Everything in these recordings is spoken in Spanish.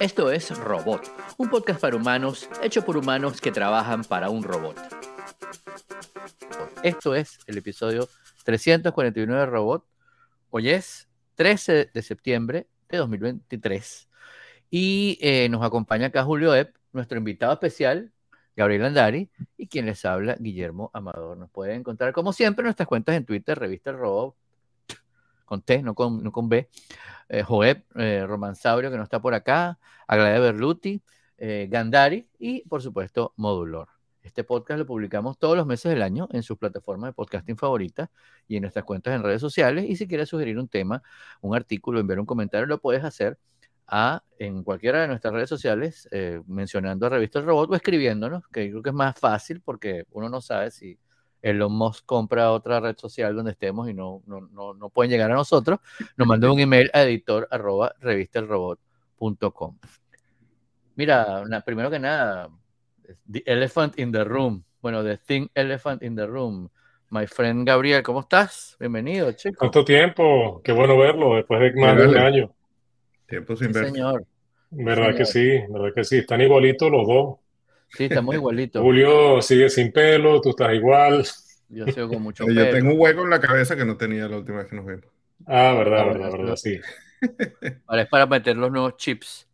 Esto es Robot, un podcast para humanos hecho por humanos que trabajan para un robot. Esto es el episodio 349 de Robot. Hoy es 13 de septiembre de 2023 y eh, nos acompaña acá Julio Epp, nuestro invitado especial, Gabriel Andari, y quien les habla, Guillermo Amador. Nos pueden encontrar, como siempre, en nuestras cuentas en Twitter, Revista Robot, con T, no con, no con B, eh, Joeb, eh, que no está por acá, Aglaia Berluti, eh, Gandari y, por supuesto, Modulor. Este podcast lo publicamos todos los meses del año en sus plataformas de podcasting favoritas y en nuestras cuentas en redes sociales. Y si quieres sugerir un tema, un artículo, enviar un comentario, lo puedes hacer a, en cualquiera de nuestras redes sociales, eh, mencionando a Revista El Robot o escribiéndonos, que creo que es más fácil porque uno no sabe si Elon Musk compra otra red social donde estemos y no, no, no, no pueden llegar a nosotros, nos manda un email a editor arroba revistelrobot.com. Mira, una, primero que nada, The Elephant in the Room. Bueno, The Thing Elephant in the Room. My friend Gabriel, ¿cómo estás? Bienvenido, chico. ¿Cuánto tiempo? Qué bueno verlo después de más de un año. Tiempo sin Sí, ver. señor. ¿Verdad señor. que sí? ¿Verdad que sí? Están igualitos los dos. Sí, estamos igualitos. Julio sigue sin pelo, tú estás igual. Yo sigo con mucho Yo pelo. tengo un hueco en la cabeza que no tenía la última vez que nos vimos. Ah, verdad, Ah, verdad, verdad, sí. Ahora es para meter los nuevos chips.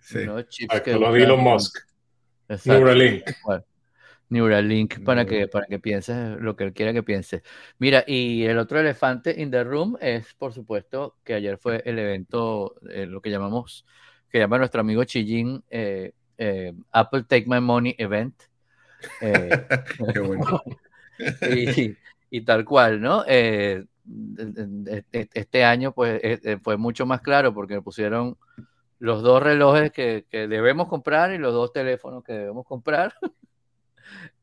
Sí. Los nuevos chips Exacto, que los de Elon Musk. Exacto. Neuralink. Bueno, Neuralink para que, para que pienses lo que él quiera que piense. Mira, y el otro elefante in the room es, por supuesto, que ayer fue el evento, eh, lo que llamamos, que llama nuestro amigo Chijin, eh, eh, Apple Take My Money Event. Eh, Qué bueno. y, y tal cual, ¿no? Eh, e- e- este año, pues, eh, fue mucho más claro porque pusieron los dos relojes que, que debemos comprar y los dos teléfonos que debemos comprar.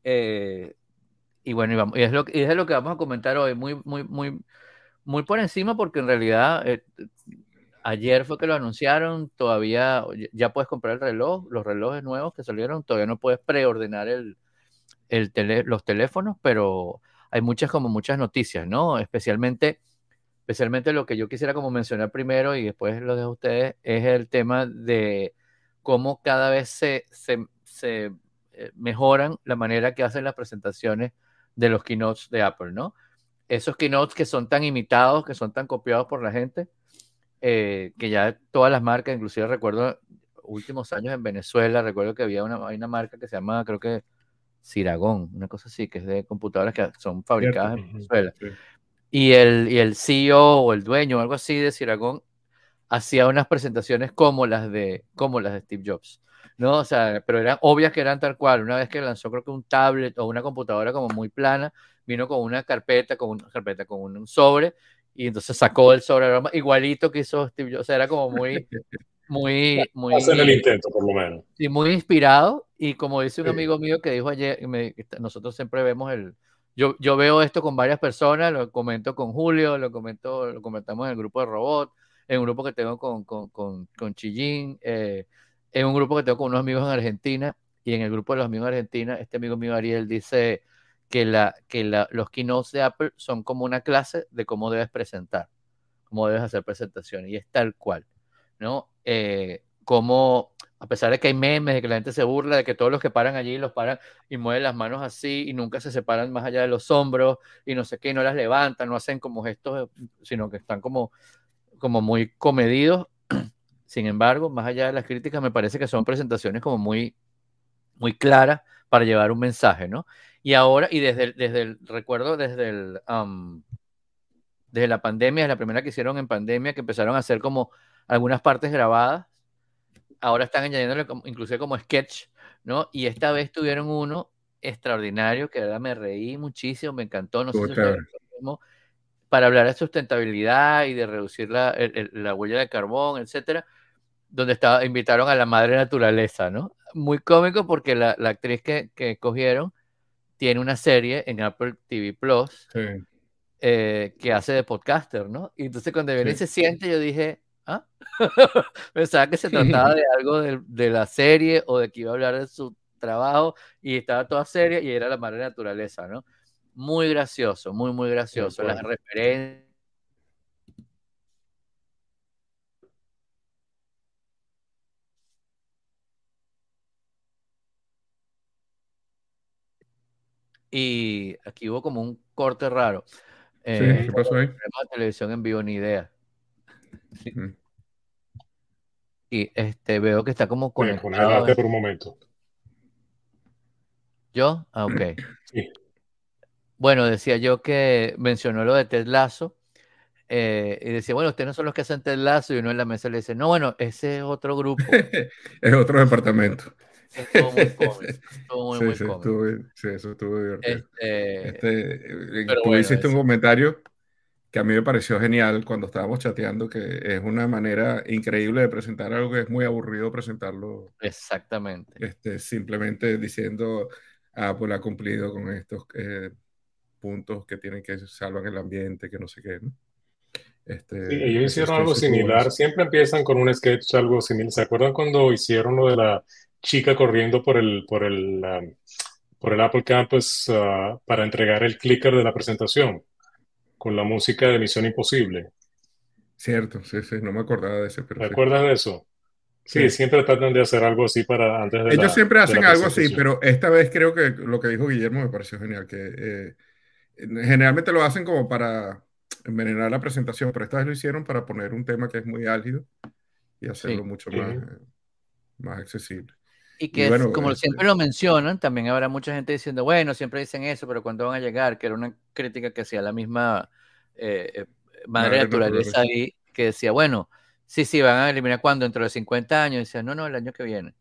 Eh, y bueno, y, vamos- y es lo, que- y es lo que vamos a comentar hoy, muy, muy, muy, muy por encima, porque en realidad ayer fue que lo anunciaron, todavía ya- puedes comprar el reloj, los relojes nuevos que salieron, todavía no puedes preordenar los teléfonos, pero hay muchas como muchas noticias, ¿no? Especialmente, especialmente lo que yo quisiera como mencionar primero y después lo dejo a ustedes, es el tema de cómo cada vez se, se, se, eh, mejoran la manera que hacen las presentaciones de los keynotes de Apple, ¿no? Esos keynotes que son tan imitados, que son tan copiados por la gente, eh, que ya todas las marcas, inclusive recuerdo últimos años en Venezuela, recuerdo que había una, hay una marca que se llama, creo que Ciragón, una cosa así, que es de computadoras que son fabricadas en Ujú, Venezuela. sí. Y el, y el CEO o el dueño o algo así de Ciragón hacía unas presentaciones como las de, como las de Steve Jobs. ¿no? O sea, pero eran obvias que eran tal cual. Una vez que lanzó, creo que un tablet o una computadora como muy plana, vino con una carpeta, con una carpeta, con un sobre, y entonces sacó el sobre igualito que hizo Steve Jobs. O sea, era como muy, muy, muy. Hacen el intento, por lo menos. Sí, muy inspirado y como dice un Sí. amigo mío que dijo ayer, me- nosotros siempre vemos el, yo, yo veo esto con varias personas, lo comento con Julio, lo comento, lo comentamos en el grupo de robot, en un grupo que tengo con, con, con, con Chillín, eh, en un grupo que tengo con unos amigos en Argentina y en el grupo de los amigos en Argentina, este amigo mío Ariel dice que, la, que la, los keynotes de Apple son como una clase de cómo debes presentar, cómo debes hacer presentaciones y es tal cual, ¿no? Eh, como a pesar de que hay memes, de que la gente se burla, de que todos los que paran allí los paran y mueven las manos así y nunca se separan más allá de los hombros y no sé qué, no las levantan, no hacen como gestos, sino que están como, como muy comedidos. Sin embargo, más allá de las críticas, me parece que son presentaciones como muy, muy claras para llevar un mensaje, ¿no? Y ahora, y desde el, desde el recuerdo, desde el, um, desde la pandemia, la primera que hicieron en pandemia, que empezaron a hacer como algunas partes grabadas, ahora están añadiéndole como, inclusive como sketch, ¿no? Y esta vez tuvieron uno extraordinario, que de verdad me reí muchísimo, me encantó, no sé si mismo, para hablar de sustentabilidad y de reducir la, el- el- la huella de carbón, etcétera, donde estaba, invitaron a la madre naturaleza, ¿no? Muy cómico porque la, la actriz que, que cogieron tiene una serie en Apple TV Plus Sí. eh, que hace de podcaster, ¿no? Y entonces cuando viene y Sí. se siente, yo dije, ¿ah? Pensaba que se trataba de algo de, de la serie o de que iba a hablar de su trabajo y estaba toda seria y era la madre naturaleza, ¿no? Muy gracioso, muy, muy gracioso. Las acuerdo. referencias y aquí hubo como un corte raro. Sí, ¿qué Eh, pasó ahí? televisión en vivo, ni idea. Sí. Mm. Y este, veo que está como Me conectado. por un momento. ¿Yo? Ah, ok. Sí. Bueno, decía yo que mencionó lo de Ted Lasso. eh, y decía, bueno, ustedes no son los que hacen Ted Lasso. Y uno en la mesa le dice, no, bueno, ese es otro grupo. es otro departamento. Estuvo muy cómico. Estuvo muy, sí, muy sí, cómico. estuvo, sí, eso estuvo divertido. Este, Este, eh, pero tú bueno, hiciste un comentario que a mí me pareció genial cuando estábamos chateando, que es una manera increíble de presentar algo que es muy aburrido presentarlo exactamente. este, simplemente diciendo, Apple ha cumplido con estos eh, puntos que tienen que salvan el ambiente, que no sé qué, ¿no? Este, Sí, ellos hicieron sketch algo similar. Siempre empiezan con un sketch algo similar. ¿Se acuerdan cuando hicieron lo de la chica corriendo por el, por el, um, por el Apple Campus uh, para entregar el clicker de la presentación con la música de Misión Imposible? Cierto, sí, sí, no me acordaba de ese, ¿Te pero sí. acuerdas de eso? Sí, Sí. siempre tratan de hacer algo así para antes de Ellos la, siempre hacen algo así, pero esta vez creo que lo que dijo Guillermo me pareció genial, que eh, generalmente lo hacen como para envenenar la presentación, pero esta vez lo hicieron para poner un tema que es muy álgido y hacerlo Sí. mucho más, eh, más accesible. Y Y que es- bueno, como este, siempre lo mencionan, también habrá mucha gente diciendo, bueno, siempre dicen eso, pero ¿cuándo van a llegar? Que era una crítica que hacía la misma eh, eh, madre Madre naturaleza ahí, que decía, bueno, sí, sí, van a eliminar cuando, dentro de 50 años. Y decía, no, no, el año que viene.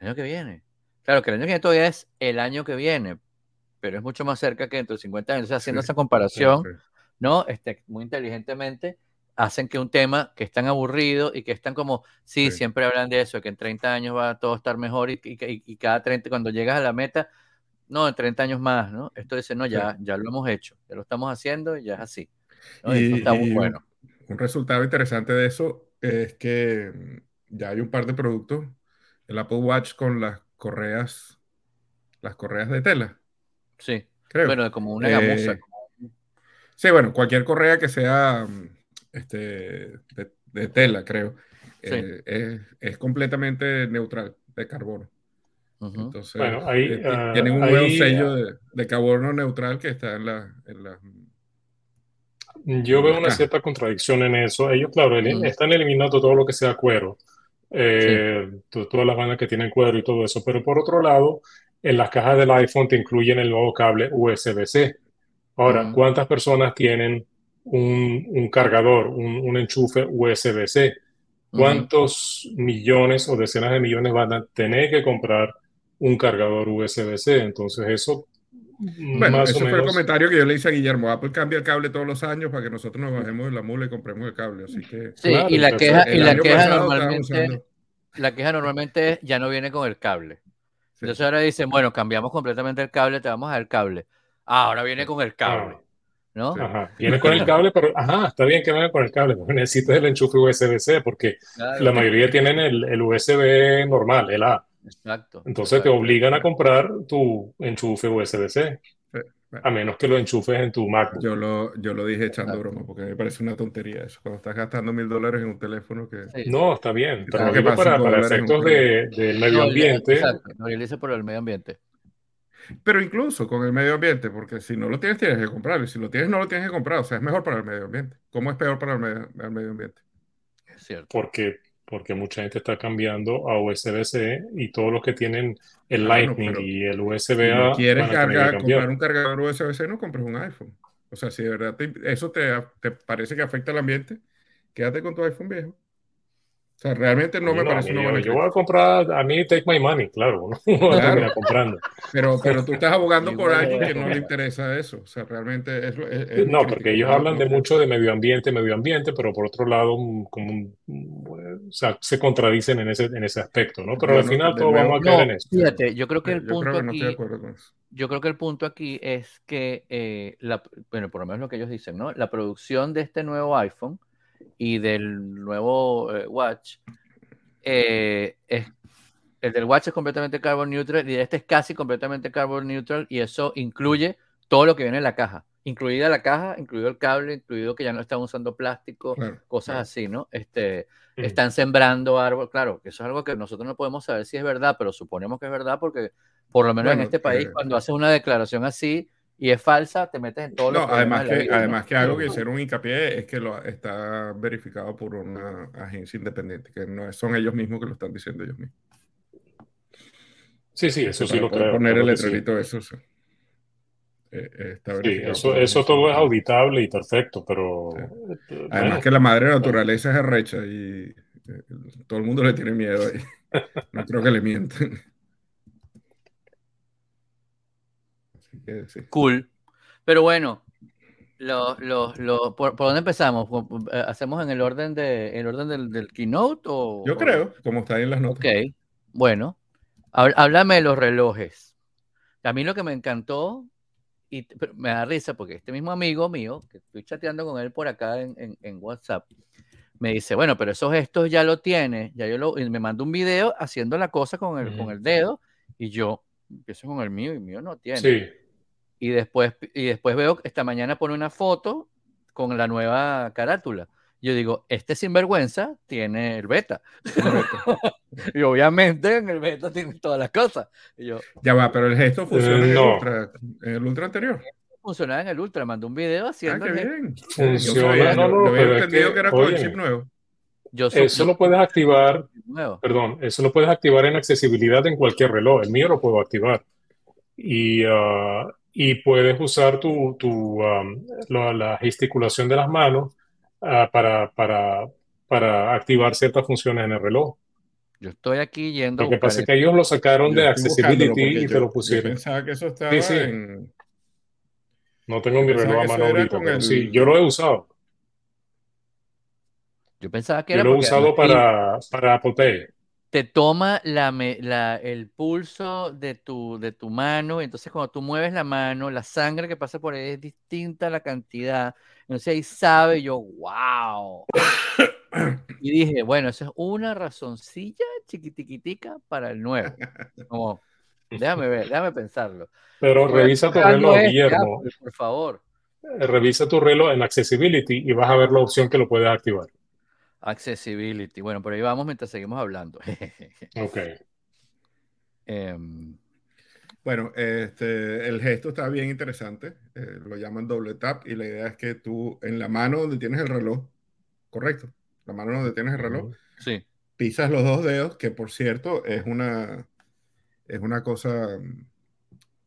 El año que viene. Claro que el año que viene todavía es el año que viene, pero es mucho más cerca que dentro de 50 años. O sea, haciendo Sí, esa sí, comparación, sí. ¿no? Este, muy inteligentemente hacen que un tema que es tan aburrido y que es tan como, sí, Sí. siempre hablan de eso, que en 30 años va a todo estar mejor y, y- y cada 30, cuando llegas a la meta, no, en 30 años más, ¿no? Esto dice, no, ya, ya lo hemos hecho, ya lo estamos haciendo y ya es así. está muy bueno. un resultado interesante de eso es que mm, ya hay un par de productos, el Apple Watch con las correas, las correas de tela, Sí. creo. Bueno, como una gamuza. Eh, como- Sí, bueno, cualquier correa que sea mm, este, de, de tela, creo, Sí. eh, es, es completamente neutral de carbono. Entonces, Bueno, ahí, eh, ah, tienen un ahí, sello de, de carbono neutral que está en la, en la- Yo en veo la una caja. cierta contradicción en eso. Ellos, claro, están eliminando todo lo que sea cuero, eh, to- todas las bandas que tienen cuero y todo eso, pero por otro lado, en las cajas del iPhone te incluyen el nuevo cable USB-C. Ahora, Ujú. ¿cuántas personas tienen un, un cargador, un, un enchufe USB-C? ¿Cuántos millones o decenas de millones van a tener que comprar un cargador USB-C? Entonces, eso Bueno, más ese o fue el comentario que yo le hice a Guillermo. Apple cambia el cable todos los años para que nosotros nos bajemos de la mula y compremos el cable. Así que Sí, Claro, y la queja, y el la queja normalmente, la queja normalmente es, ya no viene con el cable. Sí. Entonces ahora dicen, bueno, cambiamos completamente el cable, te vamos a dar el cable. Ah, ahora viene con el cable, Ah, ¿no? Ajá, viene con el cable, pero ajá, está bien que venga con el cable, pero necesitas el enchufe USB-C porque Claro, la mayoría tienen el, el USB normal, el A. exacto. Entonces te obligan a comprar tu enchufe USB-C, a menos que lo enchufes en tu MacBook. yo lo, yo lo dije echando Exacto. broma porque me parece una tontería eso. Cuando estás gastando mil dólares en un teléfono que Sí. No, está bien, pero para, para efectos de, del medio ambiente. exacto. No, por el medio ambiente. Pero incluso con el medio ambiente, porque si no lo tienes, tienes que comprarlo. Y si lo tienes, no lo tienes que comprar. O sea, es mejor para el medio ambiente. ¿Cómo es peor para el medio, el medio ambiente? Es cierto. porque, porque mucha gente está cambiando a USB-C y todos los que tienen el Ah, Lightning y el si no USB-A quieres tener que cargar, comprar un cargador USB-C, no compres un iPhone. O sea, si de verdad te- eso te, te parece que afecta al ambiente, quédate con tu iPhone viejo. O sea, realmente no me parece mí una yo, buena yo voy a comprar, a mí take my money, claro, uno Claro. comprando. Pero, pero tú estás abogando por alguien que no le interesa eso. O sea, realmente es, lo- es, es mi No, porque ellos hablan de mucho de medio ambiente, medio ambiente, pero por otro lado, como un- un- o sea, se contradicen en ese, en ese aspecto, ¿no? Pero al final todos vamos a caer No, en eso. fíjate, yo creo que el yo punto creo que no estoy de aquí, acuerdo con eso. yo creo que el punto aquí es que, eh, la, bueno, por lo menos lo que ellos dicen, ¿no? La producción de este nuevo iPhone y del nuevo eh, Watch, eh, es, el del Watch es completamente carbon neutral y este es casi completamente carbon neutral y eso incluye todo lo que viene en la caja. incluida la caja, incluido el cable, incluido que ya no están usando plástico, Claro, cosas claro. así, ¿no? Este, están sembrando árboles, claro, que eso es algo que nosotros no podemos saber si es verdad, pero suponemos que es verdad porque por lo menos en este país, eh, cuando haces una declaración así y es falsa, te metes en No, problemas además que, vida, ¿no? además que algo que hicieron hincapié es que lo, está verificado por una agencia independiente, que no son ellos mismos que lo están diciendo ellos mismos. Sí, sí, eso sí lo creo. poner el letrerito, eso sí. Eh, eh, está Sí, eso, todo es auditable y perfecto, pero Sí. eh, Además bueno, que la madre naturaleza es arrecha y todo el mundo le tiene miedo ahí. No creo que le mienten. Así que sí. Cool. Pero bueno, los, los, los- ¿por, por dónde empezamos? ¿Por- por- eh, ¿Hacemos en el orden, de, el orden del, del keynote? O, Yo o- creo, como está ahí en las notas. Ok, bueno, háblame de los relojes. A mí lo que me encantó, y me da risa porque este mismo amigo mío, que estoy chateando con él por acá en, en- en WhatsApp, me dice, bueno, pero esos gestos ya lo tiene, ya yo lo, y me manda un video haciendo la cosa con el, con el dedo, y yo empiezo con el mío, y el mío no tiene. sí. Y después, y después veo que esta mañana pone una foto con la nueva carátula. Yo digo, este sinvergüenza tiene el beta. y obviamente en el beta tiene todas las cosas. Y yo, Ya va, pero el gesto funciona en, el no. ultra, en el ultra anterior. funcionaba en el Ultra, mandó un video Ah, haciendo qué el gesto. bien. Funciona, no, yo- no, pero es entendido que, que, era con el chip nuevo. Yo Eso yo- lo puedes activar, nuevo. perdón, eso lo puedes activar en accesibilidad en cualquier reloj. El mío lo puedo activar. Y, ah, y puedes usar tu, tu, am, la, la gesticulación de las manos ah, para, para, para activar ciertas funciones en el reloj. Yo estoy aquí yendo Lo que pasa es que ellos lo sacaron Yo de accessibility y yo, te lo yo pusieron. pensaba que eso estaba Sí, sí. en... No tengo yo mi reloj a mano ahorita, con pero el- sí, yo lo he usado. Yo pensaba que Yo era lo he usado para, para Apple Pay. Te toma la, me- la- el pulso de tu, de tu mano, entonces cuando tú mueves la mano, la sangre que pasa por ahí es distinta a la cantidad, entonces ahí sabe yo, wow. Y dije, bueno, esa es una razoncilla chiquitiquitica para el nuevo. Como, déjame ver, déjame pensarlo. Pero revisa tu reloj, Guillermo. Por favor. Eh, Revisa tu reloj en Accessibility y vas a ver la opción que lo puedes activar. Accessibility. Bueno, por ahí vamos mientras seguimos hablando. Ok. Em, Bueno, este, el gesto está bien interesante. eh, lo llaman doble tap y la idea es que tú en la mano donde tienes el reloj, correcto, la mano donde tienes el reloj, sí. pisas los dos dedos, que por cierto es una, es una cosa,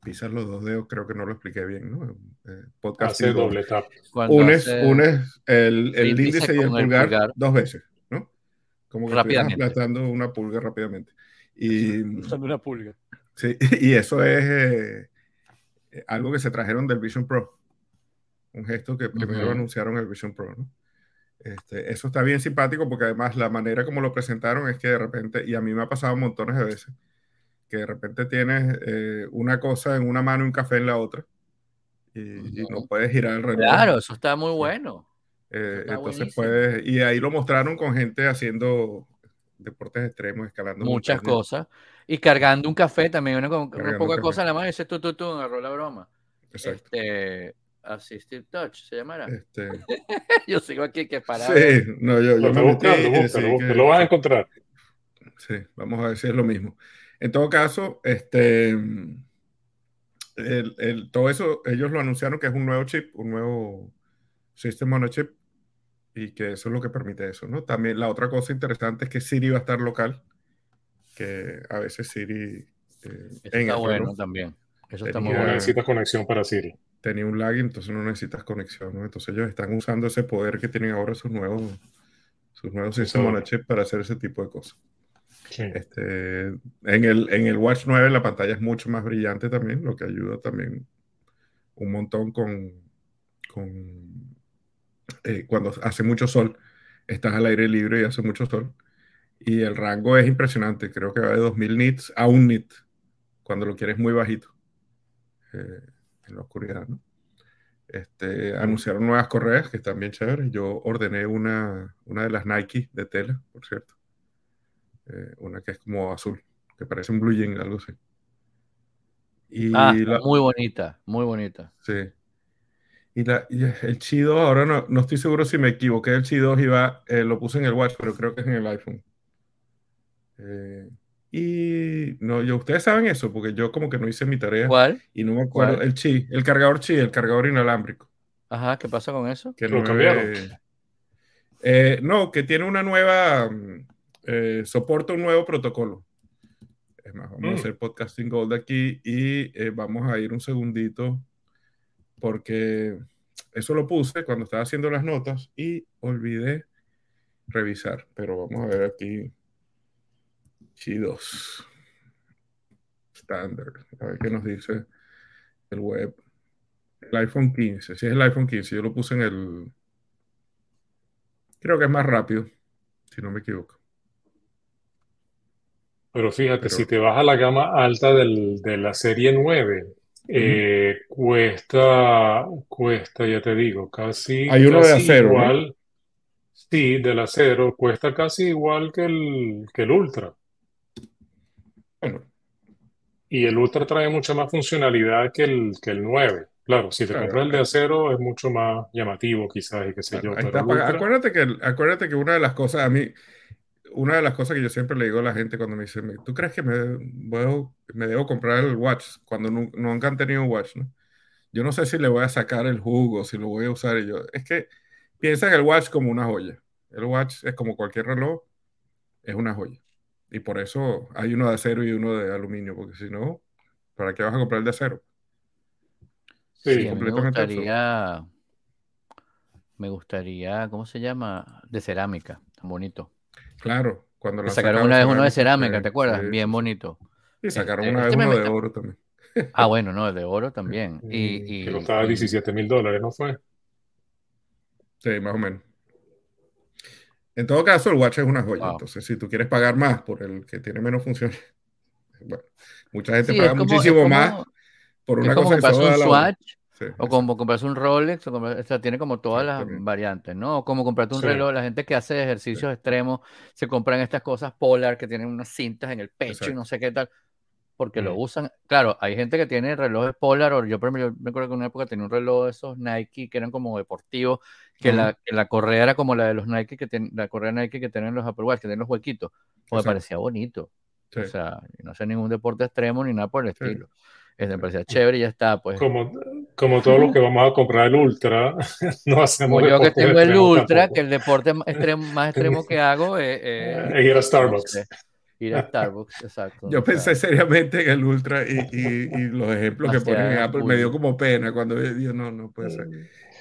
pisas los dos dedos, creo que no lo expliqué bien, ¿no? Eh, podcast Hace doble tap. Unes, hace- unes el, el índice índice y el con el pulgar, pulgar. dos veces, ¿no? Como que Rápidamente. aplastando una pulga rápidamente. Y, una pulga. sí, y eso es eh, eh, algo que se trajeron del Vision Pro. Un gesto que primero Ujú. anunciaron el Vision Pro, ¿no? Este, eso está bien simpático porque además la manera como lo presentaron es que de repente, y a mí me ha pasado montones de veces, que de repente tienes eh, una cosa en una mano y un café en la otra y, y no puedes girar el reloj. Claro, eso está muy Sí. bueno. Eh, está entonces buenísimo. puedes, y ahí lo mostraron con gente haciendo deportes extremos, escalando Muchas montañas. cosas. Y cargando un café también, uno con una poca cosa en la mano y dice tú, tú, tú, agarró la broma. Exacto. Este, Assistive Touch se llamará. Este, Yo sigo aquí que parado. sí, no, yo, Lo yo me metí buscando, decidí búscalo, que- lo vas a encontrar. Sí, vamos a ver si es lo mismo. En todo caso, este, el- el- todo eso, ellos lo anunciaron que es un nuevo chip, un nuevo System on a Chip, y que eso es lo que permite eso, ¿no? También la otra cosa interesante es que Siri va a estar local, que a veces Siri eh, en está bueno también. Eso está muy No bueno. necesitas conexión para Siri. tenía un lag, entonces no necesitas conexión, ¿no? Entonces ellos están usando ese poder que tienen ahora sus nuevos, sus nuevos System on a Chip para hacer ese tipo de cosas. Este, en, el, en el Watch 9 la pantalla es mucho más brillante también, lo que ayuda también un montón con, con eh, cuando hace mucho sol, estás al aire libre y hace mucho sol. Y el rango es impresionante, creo que va de 2000 nits a un nit, cuando lo quieres muy bajito, eh, en la oscuridad. Este, anunciaron nuevas correas que están bien chéveres. Yo ordené una, una de las Nike de tela, por cierto. Eh, una que es como azul, que parece un blue jean, algo así. Y Ah, la- muy bonita, muy bonita. sí. Y, la, y el Chi 2, ahora no, no estoy seguro si me equivoqué, el Chi 2 iba, eh, lo puse en el Watch, pero creo que es en el iPhone. Eh, y no, yo, ustedes saben eso, porque yo como que no hice mi tarea. ¿Cuál? Y no me acuerdo. ¿Cuál? El Chi, el cargador Chi, el cargador inalámbrico. Ajá, ¿qué pasa con eso? Que ¿Lo no, cambiaron? eh, no, que tiene una nueva, mm, eh, soporta un nuevo protocolo. Es más, vamos Mm. a hacer podcasting gold aquí y eh, vamos a ir un segundito porque eso lo puse cuando estaba haciendo las notas y olvidé revisar. Pero vamos a ver aquí. Chi 2. Standard. A ver qué nos dice el web. El iPhone 15. Si es el iPhone 15, yo lo puse en el. Creo que es más rápido, si no me equivoco. Pero fíjate, Pero- si te vas a la gama alta del- de la serie 9, eh, cuesta, cuesta, ya te digo, casi, Hay uno de acero, ¿no? igual. Sí, del acero, cuesta casi igual que el, que el Ultra. Bueno, Y el Ultra trae mucha más funcionalidad que el, que el 9. Claro, si te Claro. compras el de acero es mucho más llamativo quizás y qué sé yo, pero. Ultra, Acuérdate que, acuérdate que una de las cosas, a mí, una de las cosas que yo siempre le digo a la gente cuando me dicen, ¿tú crees que me, voy- me debo comprar el Watch cuando nu- nunca han tenido un Watch, ¿no? Yo no sé si le voy a sacar el jugo, si lo voy a usar. Y yo, es que piensa en el Watch como una joya. El Watch es como cualquier reloj, es una joya. Y por eso hay uno de acero y uno de aluminio, porque si no, ¿para qué vas a comprar el de acero? Sí, Sí, a mí me completamente gustaría, me gustaría, ¿cómo se llama? De cerámica, tan bonito. Claro, cuando han sacaron sacado una vez uno de cerámica, ¿te acuerdas? sí, Bien bonito. Y sacaron Este- una vez este me uno de oro también. Ah, bueno, no, el de oro también. Y, y- que costaba y- 17 mil dólares, ¿no fue? Sí, más o menos. En todo caso, el watch es una joya. Wow. Entonces, si tú quieres pagar más por el que tiene menos funciones, bueno, mucha gente Sí, paga como- muchísimo como- más por es una como cosa que solo da un la hora. Swatch Sí, o como comprarse un Rolex, o, o sea, tiene como todas las variantes, ¿no? O como comprarte un Sí. reloj, la gente que hace ejercicios extremos se compran estas cosas polar que tienen unas cintas en el pecho y no sé qué tal, porque lo usan. Claro, hay gente que tiene relojes polar, o yo, yo me acuerdo que en una época tenía un reloj de esos Nike que eran como deportivos, que, la, que la correa era como la de los Nike, que ten- la correa Nike que tienen los Apple Watch, que tienen los huequitos, o me parecía bonito. O sea, no sé ningún deporte extremo ni nada por el estilo. Este, me parecía chévere y ya está, pues. Como, como todos los que vamos a comprar el Ultra, no hacemos Como yo que tengo el Ultra, tampoco. que el deporte más extremo, más extremo que hago es, es- Es ir a no Starbucks. sé, ir a Starbucks, exacto. Yo pensé seriamente en el Ultra y, y- y los ejemplos que ponen en Apple me dio como pena cuando yo no, no puede ser.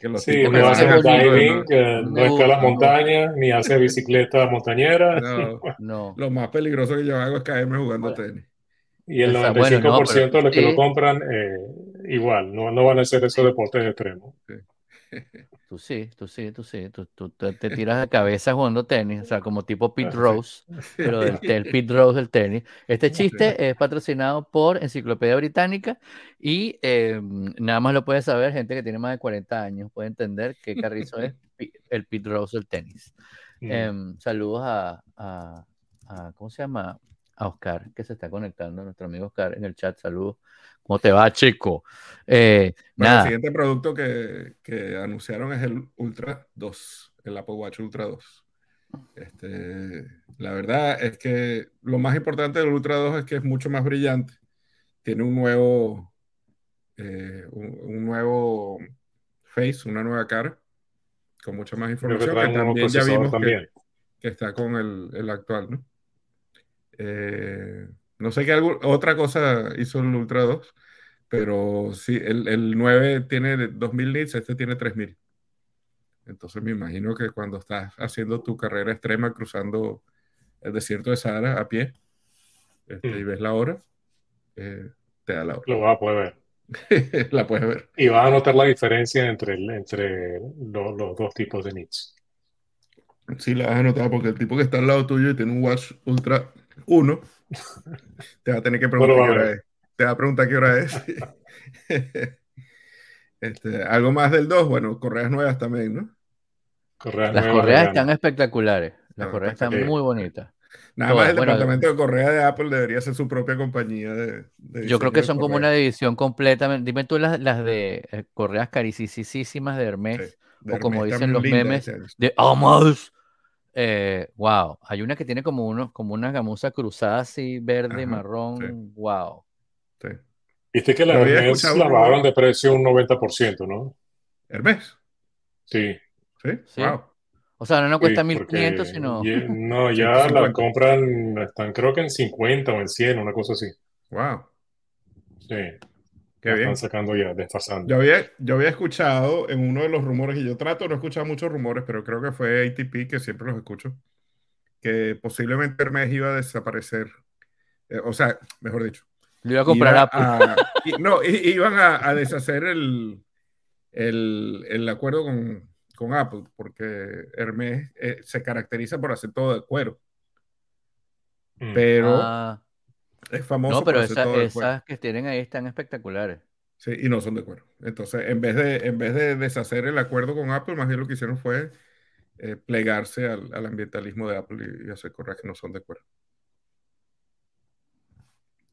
Que los Sí, no me hace van parece al mundo de diving, eh, no Me escala montañas, ni hace bicicleta montañera. No, no. lo más peligroso que yo hago es caerme jugando Bueno. tenis. Y el Esa- bueno, 95% no, pero de los que sí. lo compran, eh, igual, no, no van a hacer esos deportes extremos. Tú sí, tú sí, tú sí. Tú, tú te, te tiras de cabeza jugando tenis, o sea, como tipo Pete Rose, pero del, del Pete Rose del tenis. Este chiste es patrocinado por Enciclopedia Británica y eh, nada más lo puede saber gente que tiene más de 40 años, puede entender qué carrizo es el Pete Rose del tenis. Mm. Em, saludos a, a- a- ¿cómo se llama? A Oscar, que se está conectando, nuestro amigo Oscar en el chat. Saludos. ¿Cómo te va, chico? Eh, Bueno, el siguiente producto que, que anunciaron es el Ultra 2, el Apple Watch Ultra 2. Este, la verdad es que lo más importante del Ultra 2 es que es mucho más brillante. Tiene un nuevo, eh, un, un nuevo face, una nueva cara, con mucha más información, que también ya vimos que, está con el, el actual, ¿no? Eh, no sé qué algo- otra cosa hizo el Ultra 2, pero sí, el, el 9 tiene 2000 nits, este tiene 3000. Entonces me imagino que cuando estás haciendo tu carrera extrema cruzando el desierto de Sahara a pie este, Mm. y ves la hora, eh, te da la hora. Lo vas a poder ver. la puedes ver. Y vas a notar la diferencia entre, el- entre lo- los dos tipos de nits. Sí, la vas a notar porque el tipo que está al lado tuyo y tiene un Watch Ultra 1, te va a tener que preguntar qué hora es. Te va a preguntar qué hora es. Este, algo más del 2, bueno, correas nuevas también, ¿no? Correas las nuevas correas están espectaculares. Las correas están muy bonitas. Nada más el departamento de correa de Apple debería ser su propia compañía de. yo creo que son como una división completa. Dime tú las, las de eh, correas carísimas de Hermes, o como dicen los memes, de Almost. Eh, wow, hay una que tiene como uno, como una gamuza cruzada así, verde, marrón. Wow. Sí. Viste que la Hermes la bajaron de precio un 90%, ¿no? ¿Hermes? Sí. Sí. Wow. O sea, no, no cuesta 1500, sino. no, ya la compran, están creo que en 50 o en 100, una cosa así. Wow. Sí. Qué bien. Están sacando ya, desfasando. Yo había, yo había escuchado en uno de los rumores, y yo trato no escuchar muchos rumores, pero creo que fue ATP, que siempre los escucho, que posiblemente Hermes iba a desaparecer. Eh, o sea, mejor dicho. Le iba a comprar Apple. no, iban a, a deshacer el, el, el acuerdo con, con Apple, porque Hermes eh, se caracteriza por hacer todo de cuero. Mm. Pero ah. Es famoso no, pero cuero. esas que tienen ahí están espectaculares. Sí, y no son de cuero. Entonces, en vez de, en vez de deshacer el acuerdo con Apple, más bien lo que hicieron fue eh, plegarse al, al, ambientalismo de Apple y, hacer correas que no son de cuero.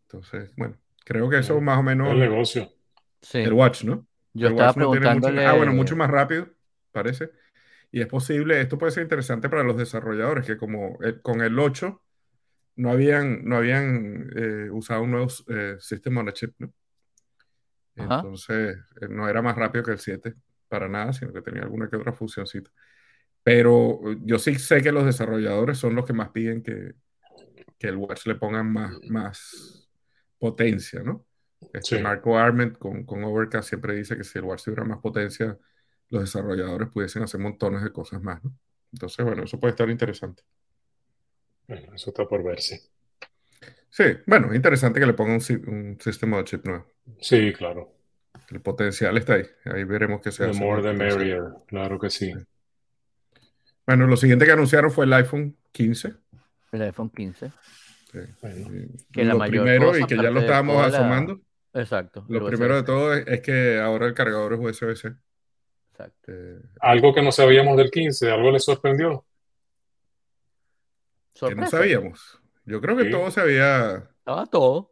Entonces, bueno, creo que eso más o menos. El negocio. Sí. El Watch, ¿no? Yo estaba preguntándole... ah, bueno, mucho más rápido parece. Y es posible, esto puede ser interesante para los desarrolladores, que como con el 8 no habían, no habían eh, usado un nuevo eh, sistema on a chip, ¿no? Entonces, eh, no era más rápido que el 7 para nada, sino que tenía alguna que otra funcioncita. Pero yo sí sé que los desarrolladores son los que más piden que, que el Watch le pongan más, más potencia, ¿no? Este Marco Arment con, con Overcast siempre dice que si el Watch tuviera más potencia, los desarrolladores pudiesen hacer montones de cosas más. ¿no? Entonces, bueno, eso puede estar interesante. Bueno, eso está por verse. Sí, bueno, es interesante que le pongan un, sistema de chip nuevo. Sí, claro. El potencial está ahí. Ahí veremos qué se hace. more the merrier, claro que sí. Bueno, lo siguiente que anunciaron fue el iPhone 15. El iPhone 15. Sí. que lo primero, y que ya lo estábamos asomando. Exacto. Lo primero de todo es, es, que ahora el cargador es USB-C. Eh, algo que no sabíamos del 15, ¿algo les sorprendió? Que no sabíamos. Yo creo que todo se había. Estaba todo.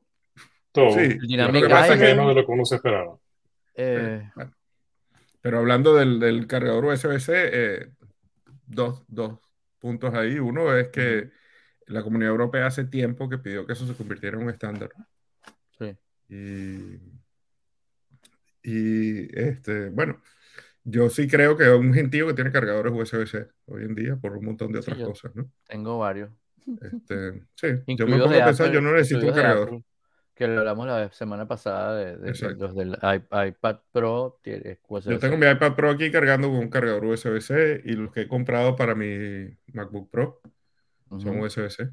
Todo. Sí, lo que pasa es que no de lo que uno se esperaba. Eh, Pero hablando del, cargador USB-C, eh, dos, dos, puntos ahí. Uno es que la Comunidad Europea hace tiempo que pidió que eso se convirtiera en un estándar. Sí. Y, y este, bueno, yo sí creo que un gentío que tiene cargadores USB-C hoy en día por un montón de otras cosas, ¿no? Tengo varios. Este, sí, yo me pongo a pensar, yo no necesito un cargador. que lo hablamos la semana pasada de, los del iPad Pro. Yo tengo mi iPad Pro aquí cargando con un cargador USB-C y los que he comprado para mi MacBook Pro son USB-C.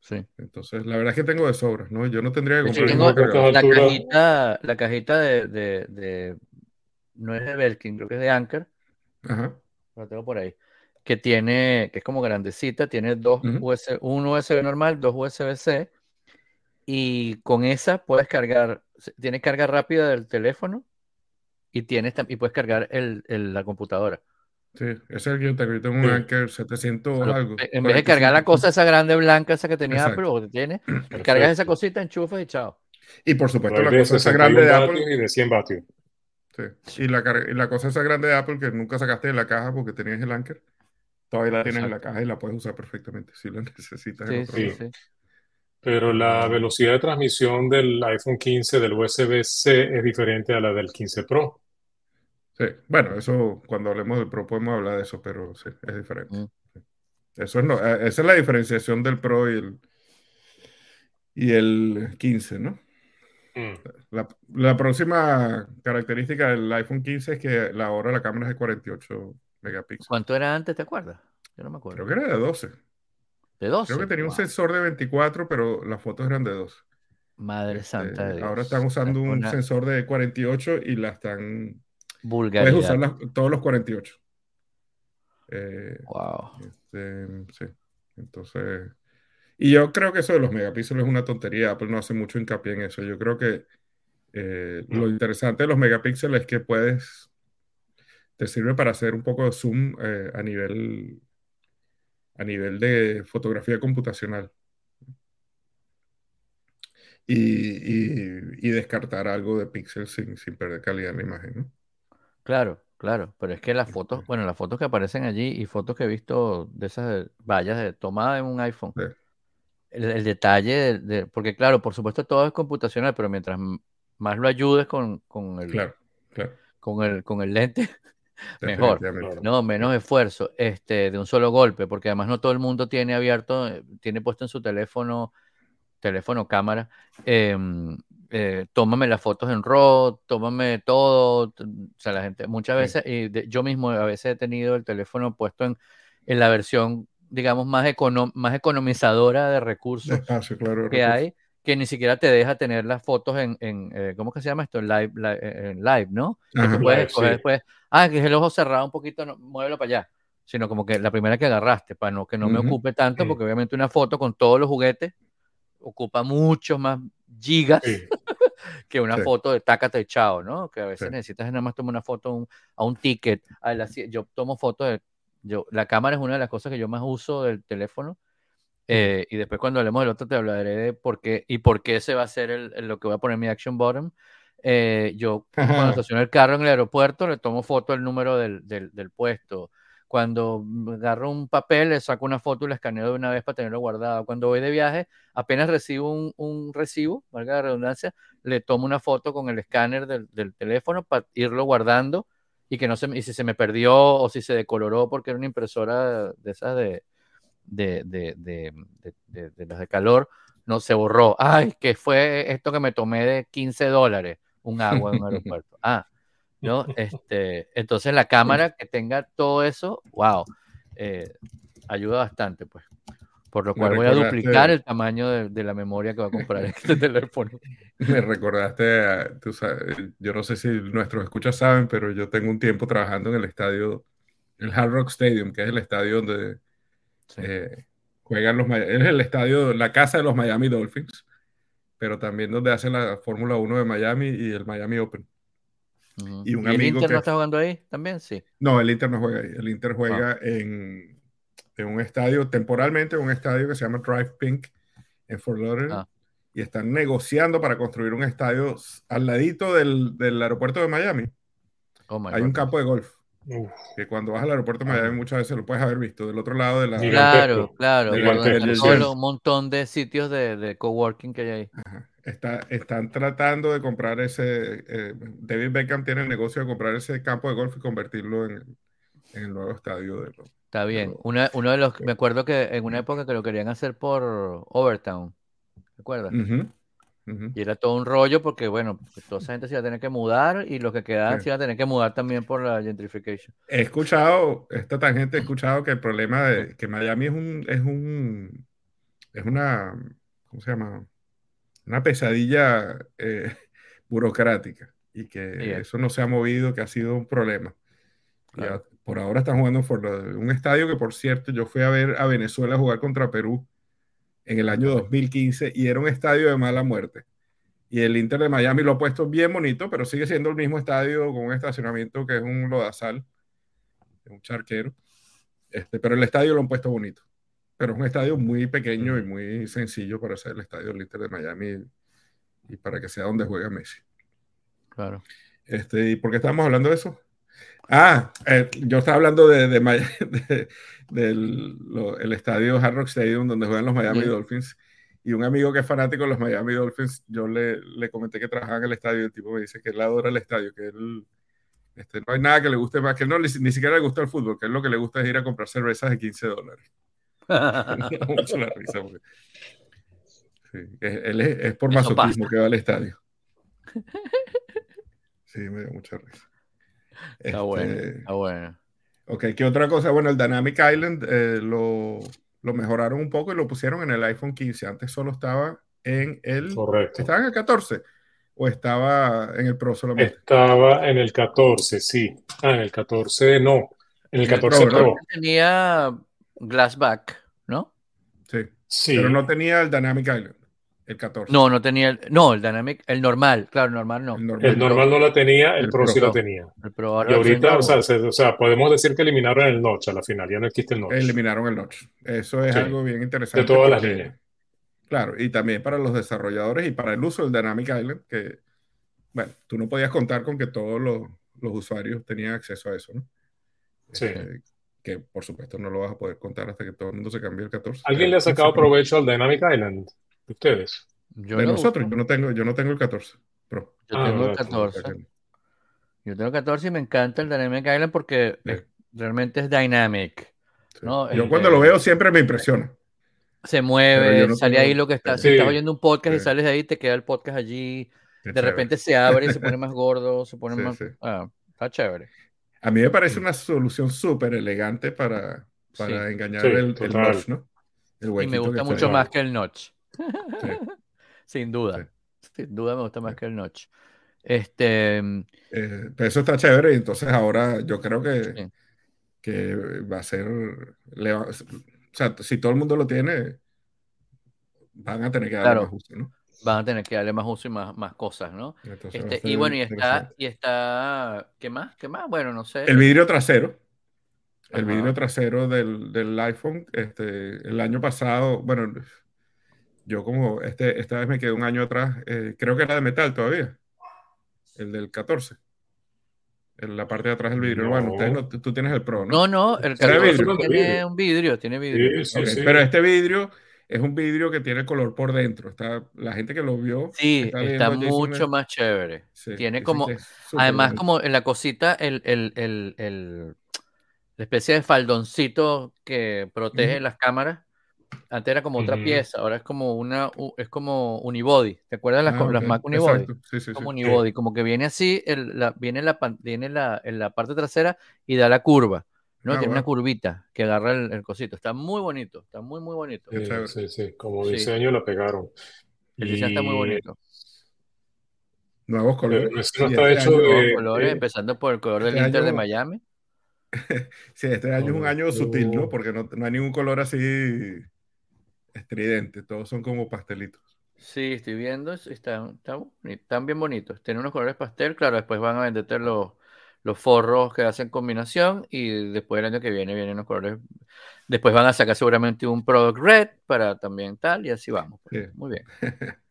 Sí. Entonces, la verdad es que tengo de sobras, ¿no? Yo no tendría que comprar la, cajita, la cajita de, no es de Belkin, creo que es de Anker. Ajá. Lo tengo por ahí. Que tiene, que es como grandecita, tiene dos USB, un USB normal, dos USB-C. Y con esa puedes cargar, tienes carga rápida del teléfono y tienes y puedes cargar el, la computadora. Sí, ese es el que yo tengo. Yo tengo un Anker 700 algo. En vez de cargar la cosa esa grande blanca, esa que tenía Apple o que tiene, cargas esa cosita, enchufas y chao. Y por supuesto, la cosa esa grande de Apple. Y de 100 vatios. Y, la, la cosa esa grande de Apple que nunca sacaste de la caja porque tenías el Anker, todavía la tienes en la caja y la puedes usar perfectamente si lo necesitas. Sí, sí, Pero la velocidad de transmisión del iPhone 15 del USB-C es diferente a la del 15 Pro. Sí, bueno, eso cuando hablemos del Pro podemos hablar de eso, pero sí, es diferente. Mm. Eso es no, eh, esa es la diferenciación del Pro y el, y el 15, ¿no? Mm. La, próxima característica del iPhone 15 es que la hora la cámara es de 48 megapíxeles. ¿Cuánto era antes, te acuerdas? Yo no me acuerdo. Creo que era de 12. ¿De 12? Creo que tenía un sensor de 24, pero las fotos eran de 12. Madre este, santa de Dios. Ahora están usando un sensor de 48 y la están... Vulgaridad. Puedes usar todos los 48. wow. Eh, este, sí. Entonces, y yo creo que eso de los megapíxeles es una tontería. Apple no hace mucho hincapié en eso. Yo creo que eh, lo interesante de los megapíxeles es que puedes, te sirve para hacer un poco de zoom eh, a nivel a nivel de fotografía computacional. Y, descartar algo de píxeles sin, sin, perder calidad en la imagen, ¿no? Claro, claro, pero es que las fotos, bueno, las fotos que aparecen allí y fotos que he visto de esas vallas de, tomadas en un iPhone, el, detalle, de, porque claro, por supuesto todo es computacional, pero mientras más lo ayudes con, con el, claro, Con, el, con el lente, mejor, no, menos esfuerzo, este, de un solo golpe, porque además no todo el mundo tiene abierto, eh, tiene puesto en su teléfono, teléfono, cámara, em, eh, tómame las fotos en RAW, tómame todo, o sea, la gente, muchas veces, y yo mismo a veces he tenido el teléfono puesto en, en la versión, digamos, más, más economizadora de recursos que hay que ni siquiera te deja tener las fotos en, en eh, ¿cómo que se llama esto? En live, en live ¿no? Que puedes escoger después, ah, que es el ojo cerrado un poquito, no, muévelo para allá. Sino como que la primera que agarraste, para no, que no me ocupe tanto, porque obviamente una foto con todos los juguetes ocupa mucho más gigas que una foto de tácate chao, ¿no? Que a veces necesitas nada más tomar una foto a un ticket. yo tomo fotos de, yo, la cámara es una de las cosas que yo más uso del teléfono eh, y después cuando hablemos del otro te hablaré de por qué y por qué ese va a ser el, lo que voy a poner mi action bottom. Eh, yo cuando estaciono el carro en el aeropuerto le tomo foto del número del, del, del, puesto. Cuando agarro un papel le saco una foto y la escaneo de una vez para tenerlo guardado. Cuando voy de viaje, apenas recibo un, un recibo, valga la redundancia, le tomo una foto con el escáner del teléfono para irlo guardando y que no se y si se me perdió o si se decoloró porque era una impresora de esas de, de, de, de, de, las de calor, no se borró. Ay, que fue esto que me tomé de 15 dólares, un agua en un aeropuerto. Ah, ¿no? Este, entonces la cámara que tenga todo eso, wow, eh, ayuda bastante, pues. Por lo cual voy a duplicar el tamaño de, la memoria que va a comprar este teléfono. Me recordaste, tú sabes, yo no sé si nuestros escuchas saben, pero yo tengo un tiempo trabajando en el estadio, el Hard Rock Stadium, que es el estadio donde eh, juegan los es el estadio, la casa de los Miami Dolphins, pero también donde hacen la Fórmula 1 de Miami y el Miami Open. Y, un el Inter no está jugando ahí también? Sí. No, el Inter no juega ahí. El Inter juega ah. en, en, un estadio, temporalmente, un estadio que se llama Drive Pink en Fort Lauderdale. Ah. Y están negociando para construir un estadio al ladito del, del aeropuerto de Miami. Oh Hay un campo de golf que cuando vas al aeropuerto de Miami muchas veces lo puedes haber visto del otro lado de la... Claro, claro, un montón de sitios de, de, coworking que hay ahí. Está, están tratando de comprar ese... Eh, David Beckham tiene el negocio de comprar ese campo de golf y convertirlo en, en el nuevo estadio de los... Está bien. Una, uno de los... Me acuerdo que en una época que lo querían hacer por Overtown. ¿Te acuerdas? Y era todo un rollo porque, bueno, pues, toda esa gente se iba a tener que mudar y los que quedaban se iban a tener que mudar también por la gentrification. He escuchado, esta tangente, he escuchado que el problema de que Miami es un, es un, es una, ¿cómo se llama? Una pesadilla eh, burocrática y que eso no se ha movido, que ha sido un problema. Por ahora están jugando por un estadio que, por cierto, yo fui a ver a Venezuela jugar contra Perú en el año 2015 y era un estadio de mala muerte. Y el Inter de Miami lo ha puesto bien bonito, pero sigue siendo el mismo estadio con un estacionamiento que es un lodazal, un charquero. Este, pero el estadio lo han puesto bonito. Pero es un estadio muy pequeño y muy sencillo para ser el estadio del Inter de Miami y, para que sea donde juega Messi. Claro. Este, ¿Y por qué estamos hablando de eso? Ah, eh, yo estaba hablando de, de, del el estadio Hard Rock Stadium donde juegan los Miami Dolphins. Y un amigo que es fanático de los Miami Dolphins, yo le, le comenté que trabajaba en el estadio y el tipo me dice que él adora el estadio, que él este, no hay nada que le guste más, que él no ni, siquiera le gusta el fútbol, que él lo que le gusta es ir a comprar cervezas de 15 dólares. mucho la risa. sí, él es, es por masoquismo que va al estadio. Sí, me dio mucha risa. Está bueno, este, está bueno. Ok, ¿qué otra cosa? Bueno, el Dynamic Island eh, lo, lo, mejoraron un poco y lo pusieron en el iPhone 15. Antes solo estaba en el... Correcto. ¿Estaba en el 14? ¿O estaba en el Pro solamente? Estaba en el 14, sí. Ah, en el 14 no. En el 14 Pro. Tenía Glassback, ¿no? Sí. sí. Pero no tenía el Dynamic Island. El 14. No, no tenía el. No, el Dynamic, el normal, claro, el normal no. El normal. El normal no la tenía, el, El Pro, Pro. sí la tenía. El Pro ahora Y ahorita, o sea, se- o sea, podemos decir que eliminaron el notch a la final, ya no existe el notch. Eliminaron el notch. Eso es Sí. algo bien interesante. De todas las líneas. Claro, y también para los desarrolladores y para el uso del Dynamic Island, que, bueno, tú no podías contar con que todos los, los usuarios tenían acceso a eso, ¿no? Sí. Este, que por supuesto no lo vas a poder contar hasta que todo el mundo se cambie el 14. ¿Alguien le ha sacado provecho al Dynamic Island? ¿De ustedes? Yo De nosotros, yo no tengo, yo no tengo el 14 Pro. Yo Ah, tengo el verdad, 14. O sea que- Yo tengo el 14 y me encanta el Dynamic Island porque Sí. es- realmente es dynamic. sí. No, yo cuando lo veo siempre me impresiona. Se mueve, yo no sale tengo- ahí lo que está. Si estás oyendo un podcast y sales de ahí, te queda el podcast allí. Qué De chévere. repente se abre y se pone más gordo, se pone Sí, más. sí. Ah, está chévere. A mí me parece una solución súper elegante para, para Sí. engañar Sí, el, el notch, ¿no? El Y me gusta mucho más que el notch. Sí. Sin duda. Sí. Sin duda me gusta más que el notch. Este. Eh, pero eso está chévere y entonces ahora yo creo que, que va a ser, le va- o sea, si todo el mundo lo tiene, van a tener que darle Claro. más uso, ¿no? Van a tener que darle más uso y más, más cosas, ¿no? Este, y bueno, y está, y está, ¿qué más? ¿Qué más? Bueno, no sé. El vidrio trasero, el Ajá. vidrio trasero del, del iPhone, este, el año pasado, bueno, yo como este, esta vez me quedé un año atrás, eh, creo que era de metal todavía, el del 14. En la parte de atrás del vidrio. No. Bueno, ustedes no- tú, tienes el Pro, ¿no? No, no, el Era 14 vidrio. tiene un vidrio, tiene vidrio. Sí, sí, Ok, sí. Pero este vidrio es un vidrio que tiene color por dentro. Está, la gente que lo vio Sí, está mucho más chévere. sí, tiene como- Además, bonito. como en la cosita, el, el, el, el- la especie de faldoncito que protege las cámaras. Antes era como otra pieza, ahora es como una, es como unibody. ¿Te acuerdas las, Ah, co- las Mac unibody? sí, sí, sí. Como unibody, como que viene así, el, la, viene, la, viene la, en la parte trasera y da la curva. ¿no? Ah, Tiene una curvita que agarra el, el cosito. Está muy bonito, está muy, muy bonito. Sí, sí, sí, como Sí. diseño la pegaron. El diseño está muy bonito. Nuevos colores. Pero no está este hecho año- de- Nuevos colores, eh, empezando por el color del este Inter de año- Miami. Sí, este año es un año Oh, sutil, ¿no? Porque no, no hay ningún color así estridente. Todos son como pastelitos. Sí, estoy viendo, es- están, están, bien bonitos. Tienen unos colores pastel, claro, después van a venderte los, los forros que hacen combinación y después el año que viene vienen los colores. Después van a sacar seguramente un Product Red para también tal y así vamos. pues. Sí. Muy bien.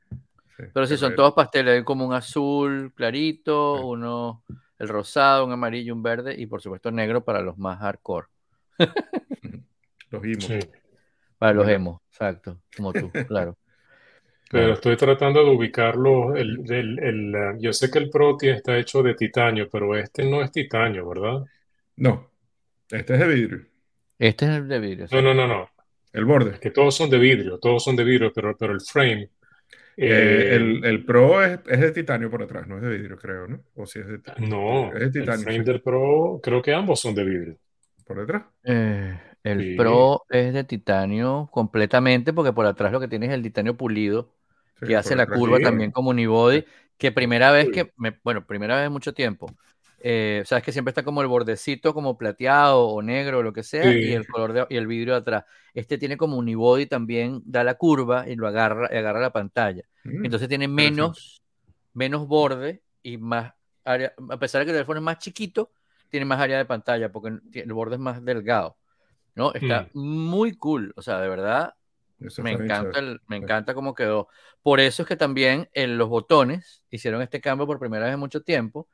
Sí, Pero sí, son todos pasteles, hay como un azul clarito, uno, el rosado, un amarillo, un verde y por supuesto negro para los más hardcore, Los vimos. Para los emos, exacto, como tú, claro. Pero estoy tratando de ubicarlo. El, el- el, yo sé que el Pro tiene- está hecho de titanio, pero este no es titanio, ¿verdad? No, este es de vidrio. Este es el de vidrio. No, sí. no, no, no. El borde. Es que todos son de vidrio, todos son de vidrio, pero, pero el frame. Eh, eh, el, el Pro es, es de titanio por atrás, no es de vidrio, creo, ¿no? O si es de no, es de el titanio. frame sí. del Pro, creo que ambos son de vidrio. Por detrás. Eh, el Sí. Pro es de titanio completamente porque por atrás lo que tiene es el titanio pulido Sí, que hace la curva Sí. también como unibody, que primera vez que, me- bueno, primera vez en mucho tiempo. Eh, sabes que siempre está como el bordecito como plateado o negro o lo que sea y el color de- y el vidrio de atrás. Este tiene como unibody también, da la curva y lo agarra, y agarra la pantalla. Mm, Entonces tiene menos, menos borde y más área, a pesar de que el teléfono es más chiquito, tiene más área de pantalla porque el borde es más delgado. ¿No? Está muy cool, o sea, de verdad, Eso me encanta, el- me Sí. encanta cómo quedó. Por eso es que también en los botones hicieron este cambio por primera vez en mucho tiempo,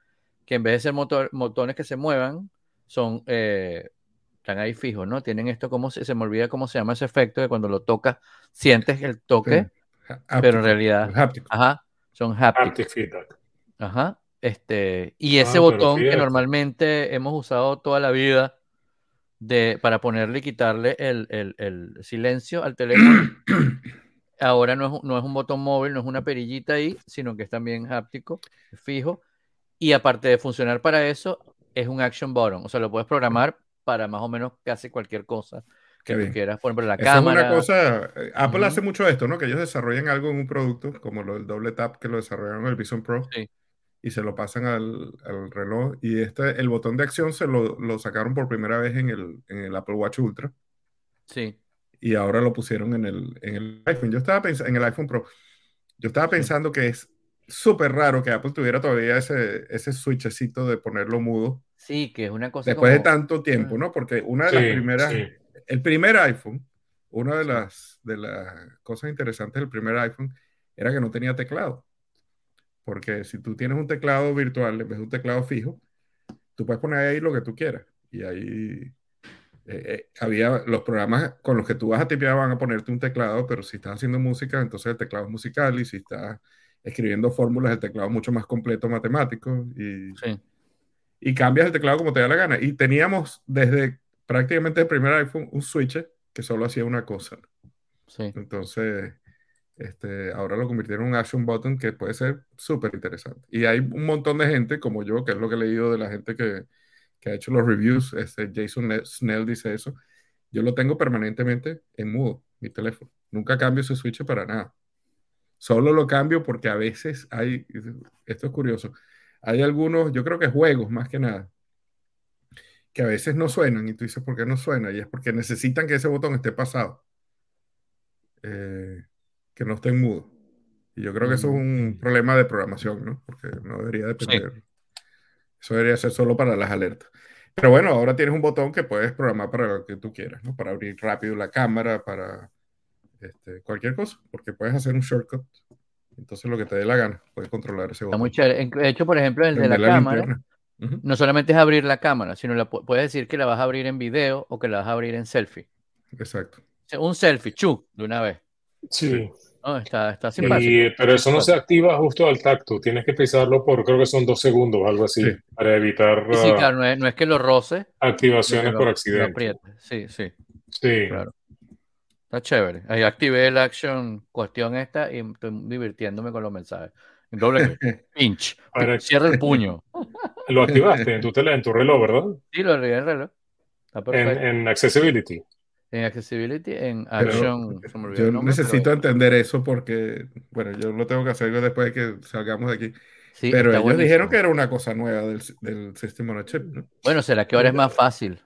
que en vez de ser motor- botones que se muevan, son, eh, están ahí fijos, ¿no? Tienen esto como se, se me olvida cómo se llama ese efecto de cuando lo tocas, sientes el toque, Sí. pero en realidad, háptico. ajá, son haptic. Haptic feedback. Ajá. Este, y Ah, ese pero botón que normalmente hemos usado toda la vida de, para ponerle y quitarle el, el- el silencio al teléfono, ahora no es, no es un botón móvil, no es una perillita ahí, sino que es también háptico, fijo. Y aparte de funcionar para eso, es un action button. O sea, lo puedes programar para más o menos casi cualquier cosa que tú quieras. Por ejemplo, la Esa cámara. es una cosa, eh, Apple Ujú. hace mucho esto, ¿no? Que ellos desarrollan algo en un producto, como lo del doble tap que lo desarrollaron en el Vision Pro, Sí. Y se lo pasan al, al reloj. Y este, el botón de acción se lo, lo sacaron por primera vez en el, en el Apple Watch Ultra, Sí. y ahora lo pusieron en el, en el iPhone. Yo estaba pensando en el iPhone Pro. Yo estaba pensando que es súper raro que Apple tuviera todavía ese, ese switchecito de ponerlo mudo. Sí, que es una cosa. Después como- de tanto tiempo, ¿no? Porque una de Sí, las primeras, sí. el primer iPhone, una de las, de las cosas interesantes del primer iPhone era que no tenía teclado. Porque si tú tienes un teclado virtual en vez de un teclado fijo, tú puedes poner ahí lo que tú quieras. Y ahí eh, eh, había los programas con los que tú vas a tipear van a ponerte un teclado, pero si estás haciendo música, entonces el teclado es musical y si estás escribiendo fórmulas, el teclado es mucho más completo matemático y, Sí. y cambias el teclado como te da la gana. Y teníamos desde prácticamente el primer iPhone un switch que solo hacía una cosa. Sí. Entonces, este, ahora lo convirtieron en un action button que puede ser súper interesante. Y hay un montón de gente como yo, que es lo que he leído de la gente que, que ha hecho los reviews. Este, Jason Ne- Snell dice eso. Yo lo tengo permanentemente en mudo, mi teléfono. Nunca cambio ese switch para nada. Solo lo cambio porque a veces hay, esto es curioso, hay algunos, yo creo que juegos más que nada, que a veces no suenan y tú dices, ¿por qué no suena? Y es porque necesitan que ese botón esté pasado, eh, que no esté en mudo. Y yo creo que eso es un Mm. problema de programación, ¿no? Porque no debería depender. Eso debería ser solo para las alertas. Pero bueno, ahora tienes un botón que puedes programar para lo que tú quieras, ¿no? Para abrir rápido la cámara, para este, cualquier cosa, porque puedes hacer un shortcut. Entonces lo que te dé la gana, puedes controlar ese Está botón. muy chévere. En- De hecho, por ejemplo, el de la cámara, no solamente es abrir la cámara, sino la pu- puedes decir que la vas a abrir en video o que la vas a abrir en selfie. Exacto. Un selfie, chu, de una vez. Sí. No, está, está simpático. Y, pero eso no se activa justo al tacto. Tienes que pisarlo por, creo que son dos segundos o algo así, Sí. para evitar Sí, sí, ah, claro, no es, no es que lo roce, activaciones lo- por accidente. apriete. Sí, sí, Sí. claro. Está chévere. Ahí activé el action cuestión esta y estoy divirtiéndome con los mensajes. En doble. Pinch. Para- Cierra el puño. Lo activaste en tu tele, en tu reloj, ¿verdad? Sí, lo arreglé el reloj. Está En, perfecto. En, Accessibility. Accessibility, en Pero Action. me olvidó Yo nombre, necesito pero- entender eso porque, bueno, yo lo tengo que hacer después de que salgamos de aquí. sí, Pero ellos buenísimo. dijeron que era una cosa nueva del, del System on Chip, ¿no? Bueno, será que ahora es más fácil.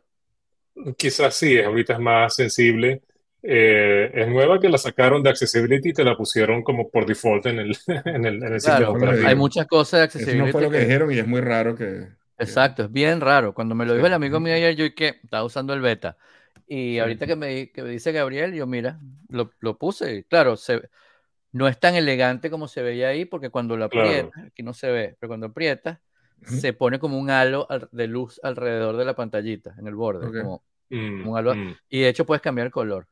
Quizás sí, ahorita es más sensible. Eh, es nueva que la sacaron de Accessibility y te la pusieron como por default en el, en el, en el sistema Claro, hay muchas cosas de Eso no fue lo que que- dijeron y es muy raro que... Exacto, es bien raro. Cuando me lo dijo Sí. el amigo mío ayer, yo y que estaba usando el beta. Y Sí. ahorita que me, di- que me dice Gabriel, yo mira, lo, lo puse. y Claro, se, no es tan elegante como se veía ahí, porque cuando lo Claro. aprietas, aquí no se ve, pero cuando aprietas, se pone como un halo al- de luz alrededor de la pantallita, en el borde. Como- Mm, Un algo- mm. y de hecho puedes cambiar el color.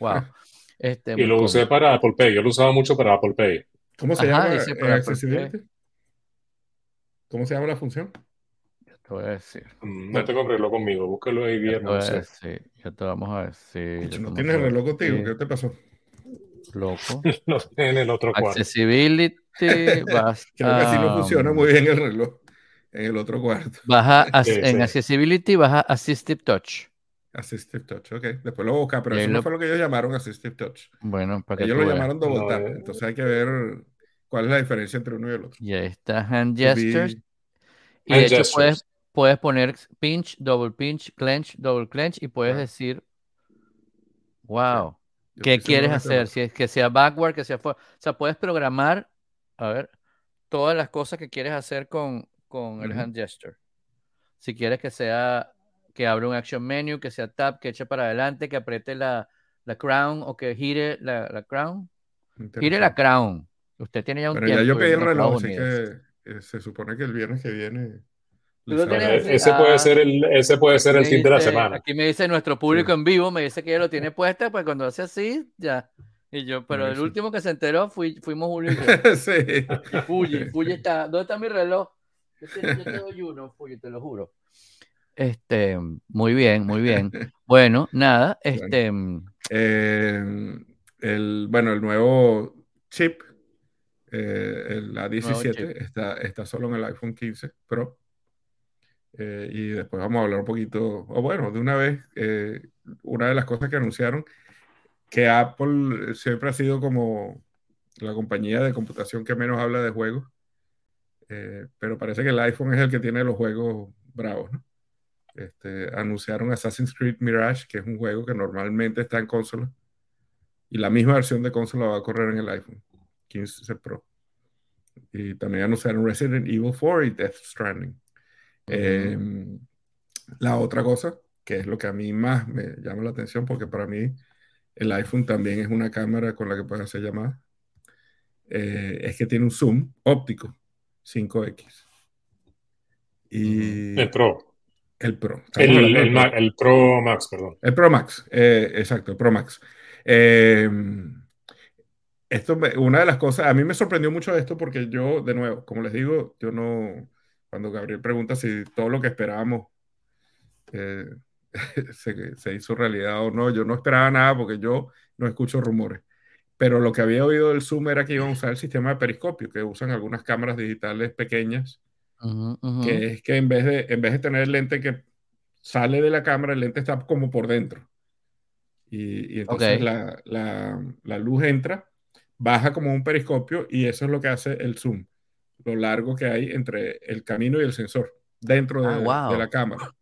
wow. Este, Y lo usé para Apple Pay. Yo lo usaba mucho para Apple Pay. ¿Cómo se Ajá, llama para? ¿Cómo se llama la función? Te voy a decir. Mm, No Bueno. tengo el reloj conmigo. Búscalo ahí te No sé. decir, ya te vamos a decir. Ya no te tienes el reloj contigo, ¿qué te pasó? Loco. En el otro cuarto. Accessibility, vas Creo que así no funciona muy bien el reloj en el otro cuarto. vas a- as- Sí, en sí. Accessibility vas a Assistive Touch. Assistive Touch, ok. Después lo voy a buscar, pero eso no fue lo que ellos llamaron Assistive Touch. Bueno, para que Ellos lo llamaron double No, tap, eh. entonces hay que ver cuál es la diferencia entre uno y el otro. Y ahí está Hand To Gestures. be- Y Hand de hecho gestures. puedes, puedes poner pinch, double pinch, clench, double clench y puedes decir, wow, yo ¿qué quieres hacer? Si es que sea backward, que sea forward. O sea, puedes programar, a ver, todas las cosas que quieres hacer con, con el hand gesture. Si quieres que sea, que abra un action menu, que sea tap, que eche para adelante, que apriete la, la crown o que gire la, la crown. Gire la crown. Usted tiene ya un Pero ya yo pedí el reloj, así que eh, se supone que el viernes que viene. Ese Ah. puede ser el, ese puede ser el tip de la semana. Aquí me dice nuestro público Sí. en vivo, me dice que ella lo tiene puesta, pues cuando hace así, ya. Y yo, pero el último que se enteró fui, fuimos Julio y yo. sí. Fuji, Fuji está. ¿Dónde está mi reloj? Yo te, yo te doy uno, Fuji, te lo juro. Este, muy bien, muy bien. Bueno, nada, este, Eh, el, bueno, el nuevo chip, eh, el A17, chip. está, está solo en el iPhone 15 Pro. Eh, y después vamos a hablar un poquito, o bueno, de una vez, eh, una de las cosas que anunciaron, que Apple siempre ha sido como la compañía de computación que menos habla de juegos, eh, pero parece que el iPhone es el que tiene los juegos bravos, ¿no? Este, anunciaron Assassin's Creed Mirage, que es un juego que normalmente está en consola, y la misma versión de consola va a correr en el iPhone. 15 Pro. Y también anunciaron Resident Evil 4 y Death Stranding. Em, la otra cosa, que es lo que a mí más me llama la atención, porque para mí el iPhone también es una cámara con la que puedes hacer llamadas, eh, es que tiene un zoom óptico 5X. Y el Pro. El Pro. El, el, Pro Max, perdón. El Pro Max, eh, exacto, el Pro Max. Eh, esto, una de las cosas, a mí me sorprendió mucho esto porque yo, de nuevo, como les digo, yo no, cuando Gabriel pregunta si todo lo que esperábamos eh, se, se, hizo realidad o no, yo no esperaba nada porque yo no escucho rumores. Pero lo que había oído del Zoom era que iban a usar el sistema de periscopio, que usan algunas cámaras digitales pequeñas, que es que en vez, de, en vez de tener el lente que sale de la cámara, el lente está como por dentro. Y, entonces la, la, la, luz entra, baja como un periscopio y eso es lo que hace el zoom, lo largo que hay entre el camino y el sensor dentro de, ah, de la cámara.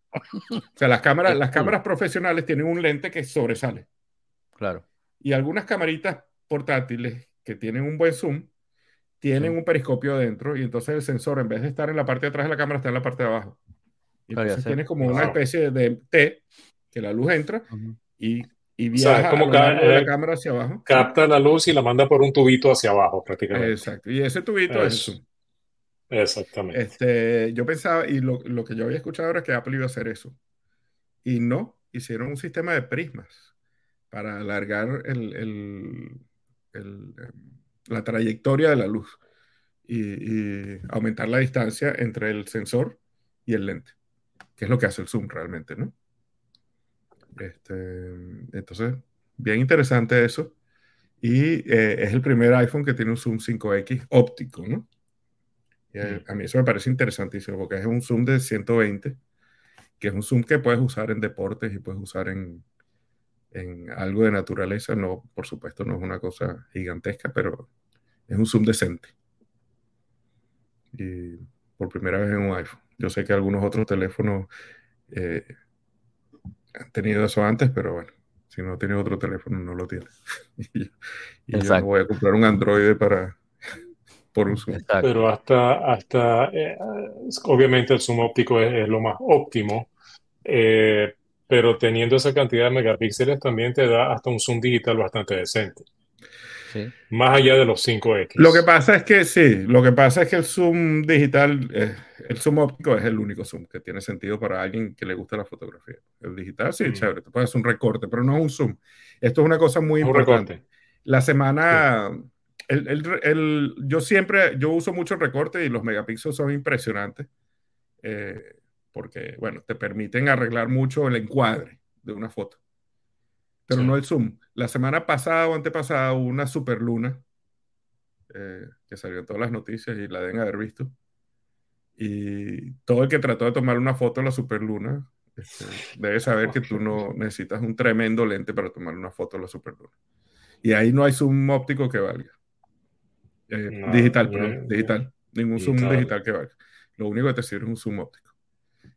O sea, las cámaras, las cámaras profesionales tienen un lente que sobresale. Claro. Y algunas camaritas portátiles que tienen un buen zoom tienen un periscopio dentro y entonces el sensor en vez de estar en la parte de atrás de la cámara está en la parte de abajo. Y entonces tienes como una especie de T que la luz entra y, y, viaja como de la eh, cámara hacia abajo. Capta la luz y la manda por un tubito hacia abajo prácticamente. Exacto. Y ese tubito es, es zoom. Exactamente. Este, yo pensaba, y lo, lo, que yo había escuchado era que Apple iba a hacer eso. Y no, hicieron un sistema de prismas para alargar el, el, el, la trayectoria de la luz y, y, aumentar la distancia entre el sensor y el lente, que es lo que hace el zoom realmente, ¿no? Este, entonces, bien interesante eso. Y eh, es el primer iPhone que tiene un zoom 5X óptico, ¿no? A, mí eso me parece interesantísimo porque es un zoom de 120, que es un zoom que puedes usar en deportes y puedes usar en, en algo de naturaleza. No, por supuesto, no es una cosa gigantesca, pero es un zoom decente. Y por primera vez en un iPhone. Yo sé que algunos otros teléfonos eh, han tenido eso antes, pero bueno, si no tienes otro teléfono, no lo tienes. y, yo voy a comprar un Android para, por un zoom. Pero hasta, hasta eh, obviamente el zoom óptico es, lo más óptimo, eh, pero teniendo esa cantidad de megapíxeles también te da hasta un zoom digital bastante decente. Sí. Más allá de los 5X. Lo que pasa es que sí, lo que pasa es que el zoom digital, eh, el zoom óptico es el único zoom que tiene sentido para alguien que le gusta la fotografía. El digital sí, mm. chévere, te puedes hacer un recorte, pero no es un zoom. Esto es una cosa muy un importante. Recorte. La semana, sí el, el, yo siempre, yo uso mucho el recorte y los megapíxeles son impresionantes eh, porque, bueno, te permiten arreglar mucho el encuadre de una foto, pero no el zoom. La semana pasada o antepasada hubo una superluna eh, que salió en todas las noticias y la deben haber visto. Y todo el que trató de tomar una foto de la superluna este, debe saber que tú no necesitas un tremendo lente para tomar una foto de la superluna. Y ahí no hay zoom óptico que valga. Eh, digital, perdón, digital. Ningún zoom digital que valga. Lo único que te sirve es un zoom óptico.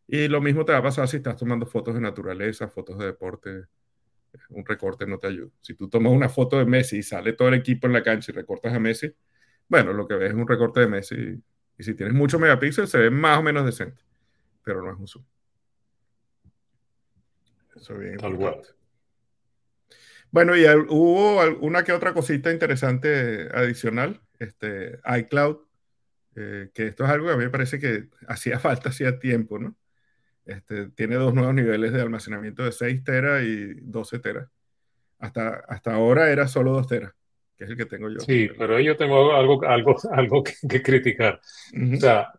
Y lo mismo te va a pasar si estás tomando fotos de naturaleza, fotos de deporte. Un recorte no te ayuda. Si tú tomas una foto de Messi y sale todo el equipo en la cancha y recortas a Messi, bueno, lo que ves es un recorte de Messi. Y si tienes muchos megapíxeles, se ve más o menos decente. Pero no es un zoom. Eso es bien importante. Bueno, y hubo una que otra cosita interesante adicional este, iCloud, eh, que esto es algo que a mí me parece que hacía falta hacía tiempo, ¿no? Este, tiene dos nuevos niveles de almacenamiento de 6 teras y 12 teras. Hasta, hasta ahora era solo 2 teras, que es el que tengo yo. Sí, pero yo tengo algo, algo, algo que, criticar. O sea,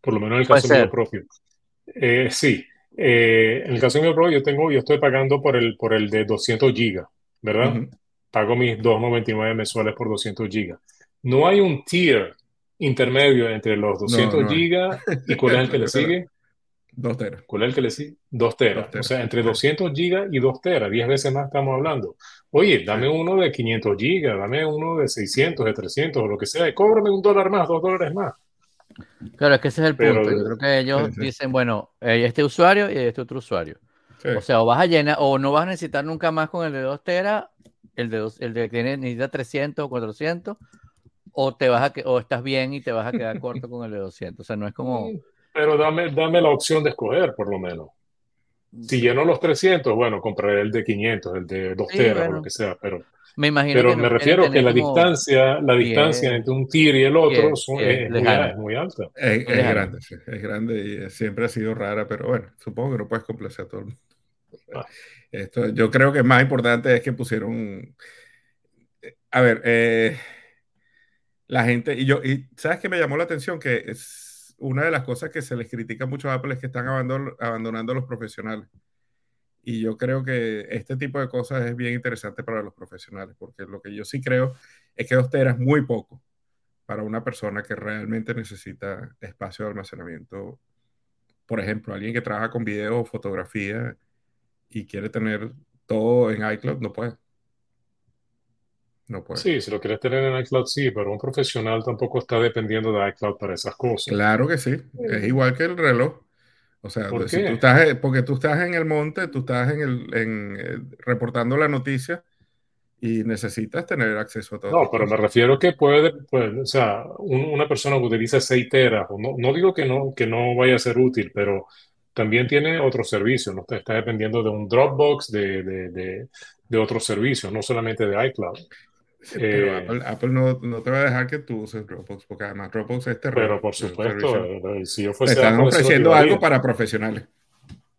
por lo menos en el caso mío propio. Eh, sí, eh, en el caso mío propio yo tengo, yo estoy pagando por el, por el de 200 gigas, ¿verdad? Pago mis 2.99 mensuales por 200 gigas no hay un tier intermedio entre los 200 gigas y cuál es el que le sigue. 2 teras. ¿Cuál es el que le sigue? 2 teras. O sea, entre 200 gigas y 2 teras, 10 veces más estamos hablando. Oye, dame uno de 500 gigas, dame uno de 600, de 300, o lo que sea, y cóbrame un dólar más, dos dólares más. Claro, es que ese es el punto. Yo creo que ellos dicen, bueno, hay este usuario y hay este otro usuario. O sea, o vas a llenar, o no vas a necesitar nunca más con el de 2 teras, el de, el de que necesita 300 o 400, o te vas a que, o estás bien y te vas a quedar corto con el de 200. O sea, no es como. Pero dame, dame la opción de escoger, por lo menos. Si lleno los 300, bueno, compraré el de 500, el de 2 Sí, teras o bueno. lo que sea, pero, Me imagino pero que me no refiero que la distancia, la distancia entre un tir y el otro bien, son- bien, es, muy, es muy alta. Es, es grande, sí, es grande y eh, siempre ha sido rara, pero bueno, supongo que no puedes complacer a todo el mundo. Ah. Esto, yo creo que más importante es que pusieron. A ver, eh, la gente, y yo, y ¿sabes qué me llamó la atención? Que es una de las cosas que se les critica mucho a Apple es que están abandon- abandonando a los profesionales. Y yo creo que este tipo de cosas es bien interesante para los profesionales, porque lo que yo sí creo es que dos teras es muy poco para una persona que realmente necesita espacio de almacenamiento. Por ejemplo, alguien que trabaja con video o fotografía y quiere tener todo en iCloud, no puede. No puede. Sí, si lo quieres tener en iCloud, sí, pero un profesional tampoco está dependiendo de iCloud para esas cosas. Claro que sí. Es igual que el reloj. O sea, ¿Por si qué? tú estás, eh, porque tú estás en el monte, tú estás en el, en, eh, reportando la noticia y necesitas tener acceso a todo. No, pero me refiero que puede, pues, o sea, un- una persona que utiliza 6 teras, o no, no digo que no, que no vaya a ser útil, pero también tiene otros servicios, no está, está dependiendo de un Dropbox, de, de, de, de otros servicios, no solamente de iCloud. Pero Eh, Apple, Apple no, no te va a dejar que tú uses Dropbox, porque además Dropbox es terror. Pero por supuesto, servicio. si yo Te fuese están Apple, ofreciendo algo para profesionales.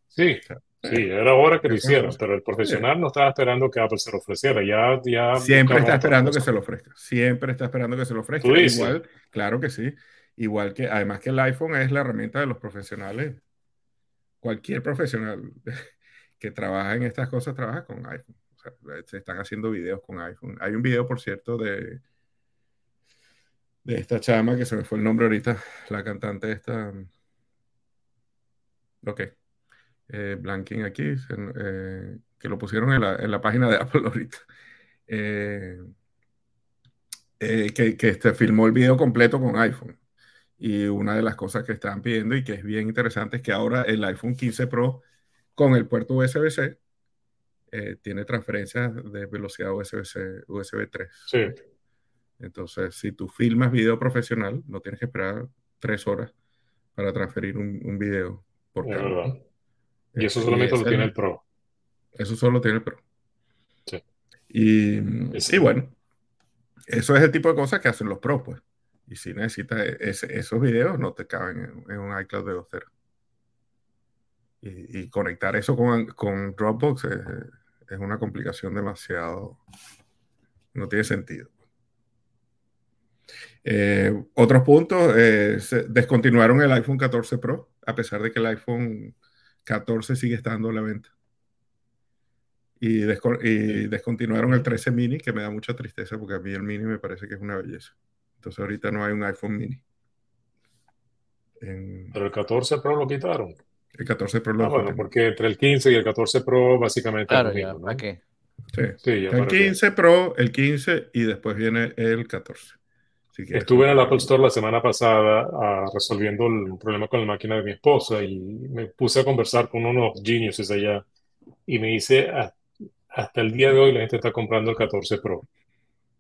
Sí, O sea, sí, era hora que lo hicieran, pero el profesional no estaba esperando que Apple se lo ofreciera, ya, ya Siempre está esperando que se lo ofrezca. Siempre está esperando que se lo ofrezca. Igual, claro que sí. Igual que, además que el iPhone es la herramienta de los profesionales. Cualquier profesional que trabaja en estas cosas trabaja con iPhone. Se están haciendo videos con iPhone. Hay un video, por cierto, de, de esta chama que se me fue el nombre ahorita, la cantante esta. Ok. Eh, blanking aquí, eh, que lo pusieron en la, en la página de Apple ahorita. Eh, eh, que, que este, filmó el video completo con iPhone. Y una de las cosas que estaban pidiendo y que es bien interesante es que ahora el iPhone 15 Pro con el puerto USB-C eh, tiene transferencias de velocidad USB-C, USB 3. Sí, Entonces, si tú filmas video profesional, no tienes que esperar tres horas para transferir un, un video por es verdad. Y eso Eh, solamente lo tiene el Pro. Eso solo tiene el Pro. Sí. Y, y bueno, eso es el tipo de cosas que hacen los Pro, pues. Y si necesitas e- ese- esos videos, no te caben en, en un iCloud de 2 teras. Y, y conectar eso con, con Dropbox es, es una complicación demasiado. No tiene sentido. Eh, otros puntos, eh, descontinuaron el iPhone 14 Pro, a pesar de que el iPhone 14 sigue estando a la venta. Y descontinuaron el 13 mini, que me da mucha tristeza porque a mí el mini me parece que es una belleza. Entonces ahorita no hay un iPhone mini. En- Pero el 14 Pro lo quitaron. El 14 Pro Ah, lo bueno, descontinuaron. porque entre el 15 y el 14 Pro básicamente es Claro, lo ya, mismo, ¿no? ¿para qué? Sí. Sí, ya El para qué. 15 Pro, el 15 y después viene el 14. Si quieres Estuve en el Apple. Store la semana pasada ah, resolviendo el problema con la máquina de mi esposa y me puse a conversar con unos geniuses allá y me dice, "Ah, hasta el día de hoy la gente está comprando el 14 Pro.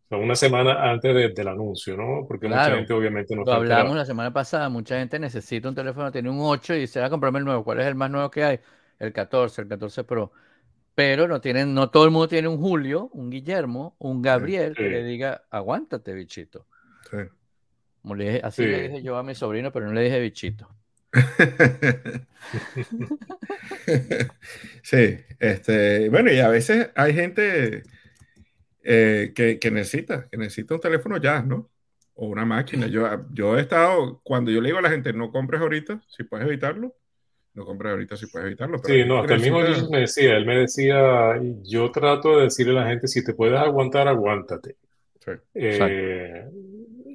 Sea, una semana antes de- del anuncio, ¿no? Porque mucha gente obviamente no Lo hablamos la semana pasada, mucha gente necesita un teléfono, tiene un 8 y dice, va a comprarme el nuevo. ¿Cuál es el más nuevo que hay? El 14, el 14 Pro. Pero no tienen, no todo el mundo tiene un Julio, un Guillermo, un Gabriel que le diga, aguántate, bichito. Sí. Como le dije- así le dije yo a mi sobrino, pero no le dije bichito. Sí, este, bueno, y a veces hay gente eh, que, que necesita, que necesita un teléfono ya, ¿no? O una máquina. Yo, yo he estado, cuando yo le digo a la gente, no compres ahorita, si puedes evitarlo, no compres ahorita si puedes evitarlo. Pero Sí, no, hasta el mismo Jesus me decía, él me decía, yo trato de decirle a la gente, si te puedes aguantar, aguántate. Sí, Eh,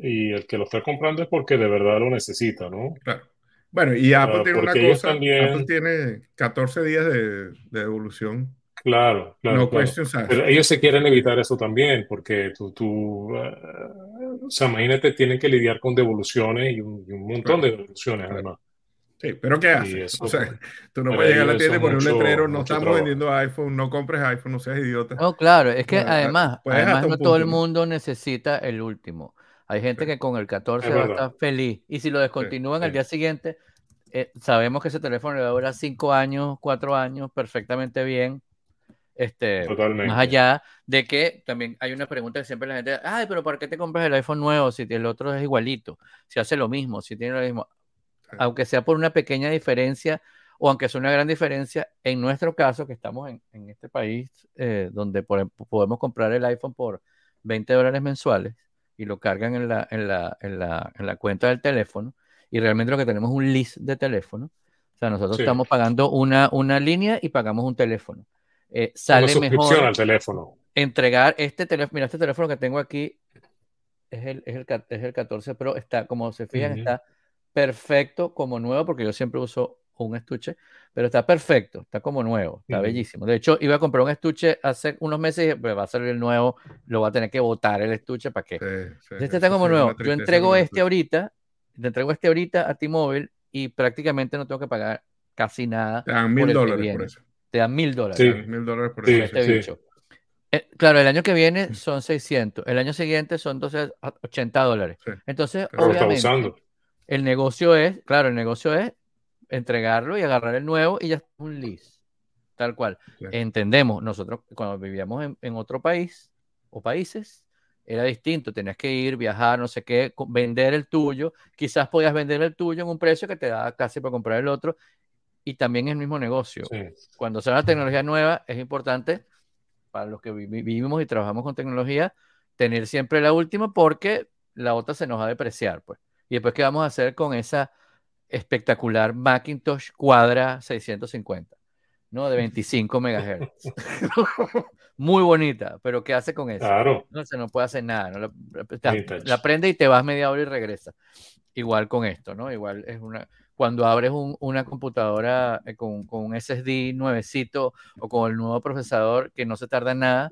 y el que lo está comprando es porque de verdad lo necesita, ¿no? claro. Bueno, y Apple Ah, tiene una cosa, también- Apple tiene 14 días de, de devolución. Claro, claro, no claro. Pero ellos se quieren evitar eso también, porque tú, tú, eh, o sea, imagínate, tienen que lidiar con devoluciones y un, y un montón de devoluciones, Claro. además. Sí, pero ¿qué haces? eso, O sea, pues, tú no puedes llegar a la tienda y poner un letrero, no estamos trabajo. vendiendo iPhone, no compres iPhone, no seas idiota. No, claro, es que además, además no todo el mundo necesita el último. Hay gente Sí. que con el 14 Es va a estar feliz. Y si lo descontinúan al sí. día siguiente, eh, sabemos que ese teléfono le va a durar 5 años, 4 años, perfectamente bien. Este, Totalmente. más allá de que también hay una pregunta que siempre la gente, ay, pero ¿por qué te compras el iPhone nuevo si el otro es igualito? Si hace lo mismo, si tiene lo mismo. Sí. Aunque sea por una pequeña diferencia o aunque sea una gran diferencia, en nuestro caso, que estamos en, en este país eh, donde por podemos comprar el iPhone por 20 dólares mensuales y lo cargan en la, en la, en la, en la cuenta del teléfono y realmente lo que tenemos es un list de teléfono. O sea, nosotros Sí. estamos pagando una, una línea y pagamos un teléfono. Eh, sale suscripción mejor al teléfono. entregar este teléfono. Mira, este teléfono que tengo aquí es el, es el, es el 14 Pro. Está, como se fijan, Ujú. está perfecto como nuevo, porque yo siempre uso un estuche, pero está perfecto, está como nuevo, está Ujú. bellísimo. De hecho, iba a comprar un estuche hace unos meses y dije, pues va a salir el nuevo, lo va a tener que botar el estuche para que. Sí, sí, Este está como nuevo. Yo entrego este ahorita, te entrego este ahorita a T-Mobile y prácticamente no tengo que pagar casi nada. Te dan mil dólares por eso. Te dan mil dólares Sí. Mil dólares por Sí, este sí. bicho. Eh, claro, el año que viene son 600, el año siguiente son 12, 80 dólares. Sí. Entonces, Pero Lo está obviamente, usando. el negocio es, claro, el negocio es entregarlo y agarrar el nuevo y ya está un lease. Tal cual. Sí. Entendemos, nosotros cuando vivíamos en, en otro país o países, era distinto, tenías que ir, viajar, no sé qué, vender el tuyo, quizás podías vender el tuyo en un precio que te daba casi para comprar el otro y también es el mismo negocio Sí. cuando sale una tecnología nueva, es importante para los que vi- vivimos y trabajamos con tecnología, tener siempre la última porque la otra se nos va a depreciar, pues. Y después, ¿qué vamos a hacer con esa espectacular Macintosh Quadra 650? ¿No? De 25 megahertz. Muy bonita, pero ¿qué hace con eso? Claro. No se no puede hacer nada. ¿no? La, Vintage. la prende y te vas media hora y regresa. Igual con esto, ¿no? Igual es una. Cuando abres un- una computadora eh, con, con un SSD nuevecito o con el nuevo procesador que no se tarda en nada,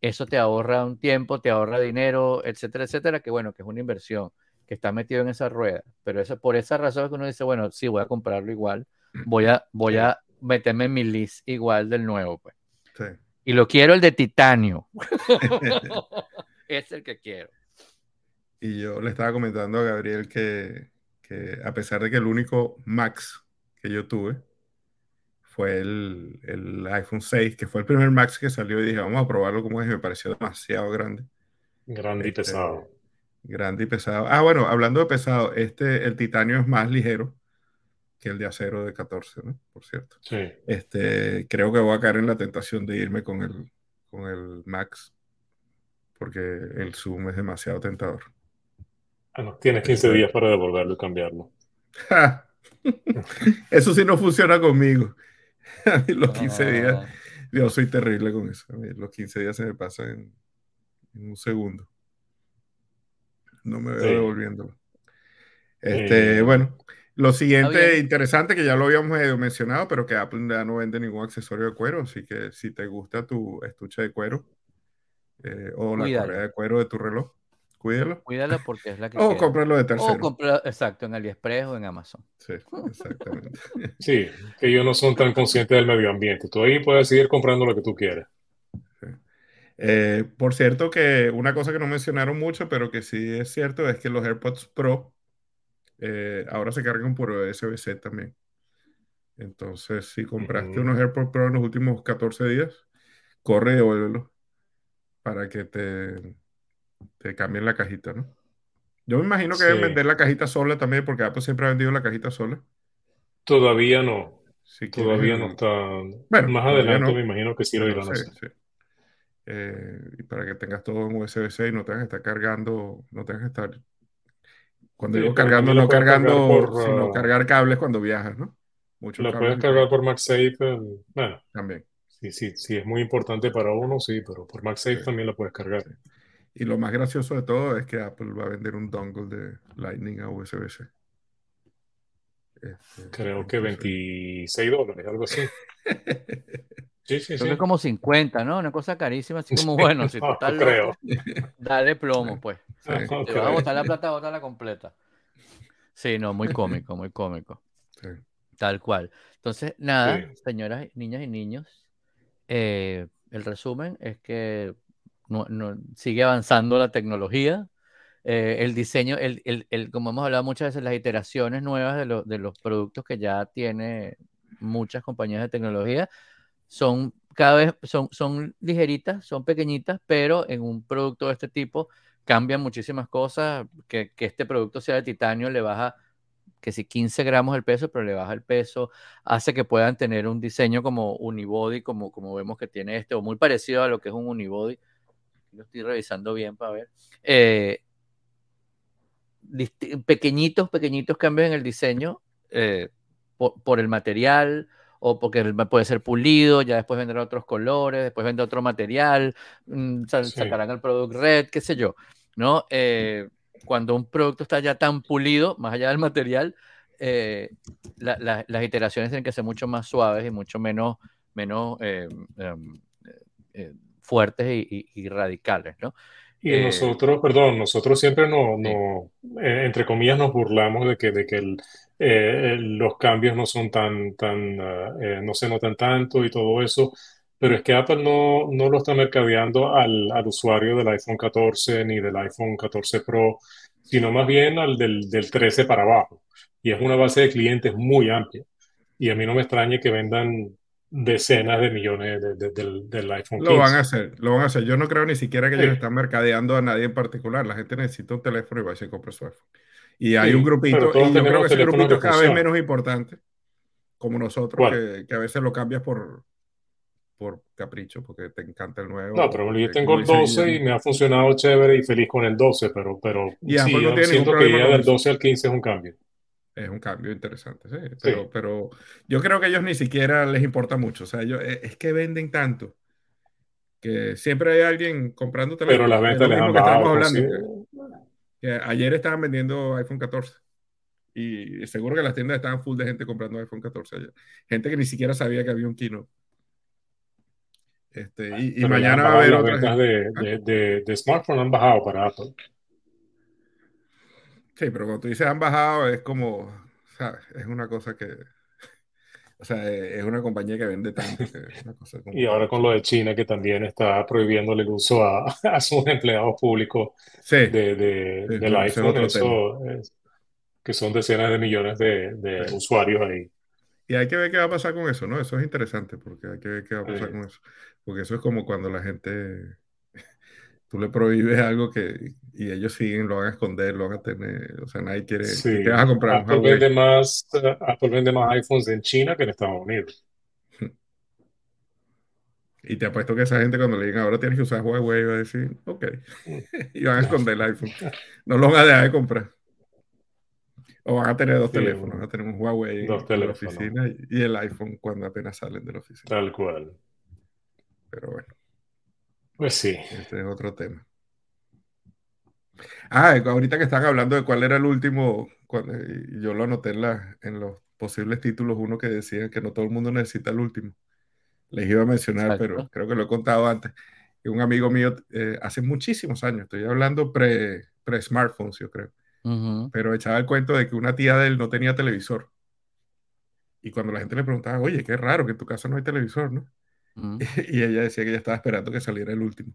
eso te ahorra un tiempo, te ahorra dinero, etcétera, etcétera, que bueno, que es una inversión, que está metido en esa rueda. Pero eso, por esa razón es que uno dice, bueno, sí, voy a comprarlo igual, voy a, voy a meterme en mi list igual del nuevo, pues. Sí. Y lo quiero el de titanio. es el que quiero. Y yo le estaba comentando a Gabriel que, que a pesar de que el único Max que yo tuve fue el, el iPhone 6, que fue el primer Max que salió y dije, vamos a probarlo como es, me pareció demasiado grande. Grande y Este, pesado. Grande y pesado. Ah, bueno, hablando de pesado, este, el titanio es más ligero que el de acero de 14, ¿no? Por cierto. Sí. Este, creo que voy a caer en la tentación de irme con el, con el Max, porque el Zoom es demasiado tentador. Ah, no, tienes 15 días para devolverlo y cambiarlo. Ja. Eso sí no funciona conmigo. A mí los 15 días, Ah, yo soy terrible con eso. A mí los 15 días se me pasan en, en un segundo. No me veo Sí. devolviéndolo. Este, Eh, bueno, lo siguiente interesante que ya lo habíamos medio mencionado, pero que Apple ya no vende ningún accesorio de cuero, así que si te gusta tu estuche de cuero eh, o la correa de cuero de tu reloj, cuídalo. Cuídala porque es la que O queda. cómpralo de O tercero. compra, exacto, en AliExpress o en Amazon. Sí, exactamente. Sí, que ellos no son tan conscientes del medio ambiente. Tú ahí puedes seguir comprando lo que tú quieras. Eh, por cierto, que una cosa que no mencionaron mucho, pero que sí es cierto, es que los AirPods Pro eh, ahora se cargan por USB-C también. Entonces, si compraste unos AirPods Pro en los últimos 14 días, corre y devuélvelos para que te, te cambien la cajita, ¿no? Yo me imagino que deben vender la cajita sola también, porque Apple siempre ha vendido la cajita sola. Todavía no. Si Todavía no está. Bueno, Más adelante no. me imagino que sí lo irán a hacer. sí. Eh, y para que tengas todo en USB-C y no tengas que estar cargando, no tengas que estar. Cuando Sí, digo cargando, lo no cargando, por, sino ah, cargar cables cuando viajas, ¿no? Muchos La cables puedes cargar por MagSafe. eh, Bueno, también. sí, sí, sí, es muy importante para uno, sí, pero por MagSafe Sí. también la puedes cargar. Sí. Y lo más gracioso de todo es que Apple va a vender un dongle de Lightning a USB-C. Este, Creo que entonces- 26 dólares, algo así. Sí, sí, Creo sí. que es como 50, ¿no? Una cosa carísima, así como, bueno, si tú No, creo. loco, dale plomo, pues. Te vas a botar la plata, bótala completa. Sí, no, muy cómico, muy cómico. Sí. Tal cual. Entonces, nada, Sí. señoras, niñas y niños, eh, el resumen es que no- sigue avanzando la tecnología, eh, el diseño, el, el, el, como hemos hablado muchas veces, las iteraciones nuevas de, de los productos que ya tiene muchas compañías de tecnología son cada vez, son, son ligeritas, son pequeñitas, pero en un producto de este tipo cambian muchísimas cosas, que, que este producto sea de titanio le baja que si 15 gramos el peso, pero le baja el peso, hace que puedan tener un diseño como unibody, como, como vemos que tiene este, o muy parecido a lo que es un unibody. Lo estoy revisando bien para ver. Eh, pequeñitos, pequeñitos cambios en el diseño eh, por, el material o porque puede ser pulido, ya después vendrán otros colores, después vendrá otro material, mm, sacarán el product red, qué sé yo, ¿no? Eh, cuando un producto está ya tan pulido, más allá del material, eh, las iteraciones tienen que ser mucho más suaves y mucho menos, menos em, fuertes y, y, radicales, ¿no? Y eh, nosotros, perdón, nosotros siempre no, no eh, entre comillas, nos burlamos de que, de que el, eh, los cambios no son tan, tan no se notan tanto y todo eso, pero es que Apple no, no lo está mercadeando al, al, usuario del iPhone 14 ni del iPhone 14 Pro, sino más bien al del, del 13 para abajo. Y es una base de clientes muy amplia. Y a mí no me extraña que vendan decenas de millones de, del, iPhone. Lo van a hacer, lo van a hacer. Yo no creo ni siquiera que ellos están mercadeando a nadie en particular. La gente necesita un teléfono y va a se compra su iPhone. Y hay un grupito, y yo creo que ese grupito es cada vez menos importante, como nosotros, que, que, a veces lo cambias por, por capricho, porque te encanta el nuevo. No, pero yo tengo el 12 y me ha funcionado chévere y feliz con el 12, pero, pero sí, siento que ya del 12 al 15 es un cambio. Es un cambio interesante, sí. Pero, pero yo creo que a ellos ni siquiera les importa mucho. O sea, ellos, e, es que venden tanto que siempre hay alguien comprando Pero las ventas les han bajado. ayer estaban vendiendo iPhone 14 y seguro que las tiendas estaban full de gente comprando iPhone 14 ayer. Gente que ni siquiera sabía que había un Kino. Este, y, mañana va a haber otras ventas de, ¿Ah? de, de, de smartphone han bajado para Apple. Sí, pero cuando tú dices han bajado, es como, ¿sabes? Es una cosa que, o sea, es una compañía que vende tanto. y ahora con lo de China, que también está prohibiéndole el uso a, a sus empleados públicos de, de, del iPhone, eso que son decenas de millones de, de usuarios ahí. Y hay que ver qué va a pasar con eso, ¿no? Eso es interesante, porque hay que ver qué va a pasar con eso. Porque eso es como cuando la gente tú le prohíbes algo que y ellos siguen, lo van a esconder, lo van a tener, o sea, nadie quiere, sí. vas a comprar? Apple vende, más, uh, Apple vende más iPhones en China que en Estados Unidos. Y te apuesto que esa gente cuando le digan ahora tienes que usar Huawei va a decir, ok, y van a esconder el iPhone. No lo van a dejar de comprar. O van a tener dos teléfonos, van a tener un Huawei dos en la oficina y el iPhone cuando apenas salen de la oficina. Tal cual. Pero bueno. Pues sí. Este es otro tema. Ah, ahorita que están hablando de cuál era el último, yo lo anoté en, la, en los posibles títulos, uno que decía que no todo el mundo necesita el último. Les iba a mencionar, pero creo que lo he contado antes. Que un amigo mío, eh, hace muchísimos años, estoy hablando pre-smartphones, yo creo, pero echaba el cuento de que una tía de él no tenía televisor. Y cuando la gente le preguntaba, oye, qué raro que en tu casa no hay televisor, ¿no? y ella decía que ella estaba esperando que saliera el último.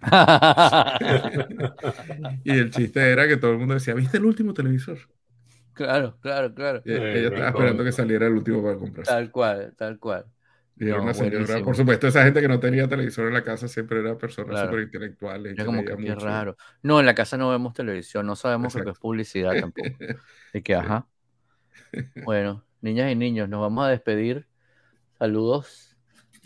y el chiste era que todo el mundo decía, ¿viste el último televisor? Claro, claro, claro. ella estaba esperando que saliera el último para comprar. Tal cual, tal cual. Y era una señora, por supuesto, esa gente que no tenía televisor en la casa siempre era personas súper intelectuales. como que qué raro. No, en la casa no vemos televisión, no sabemos que es publicidad tampoco. Y que, ajá. Bueno, niñas y niños, nos vamos a despedir. Saludos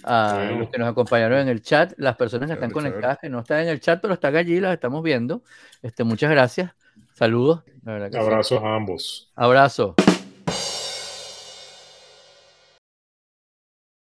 a los que nos acompañaron en el chat, las personas que están conectadas, que no están en el chat, pero están allí, las estamos viendo. Este, muchas gracias. Saludos. Abrazos a ambos. Abrazo.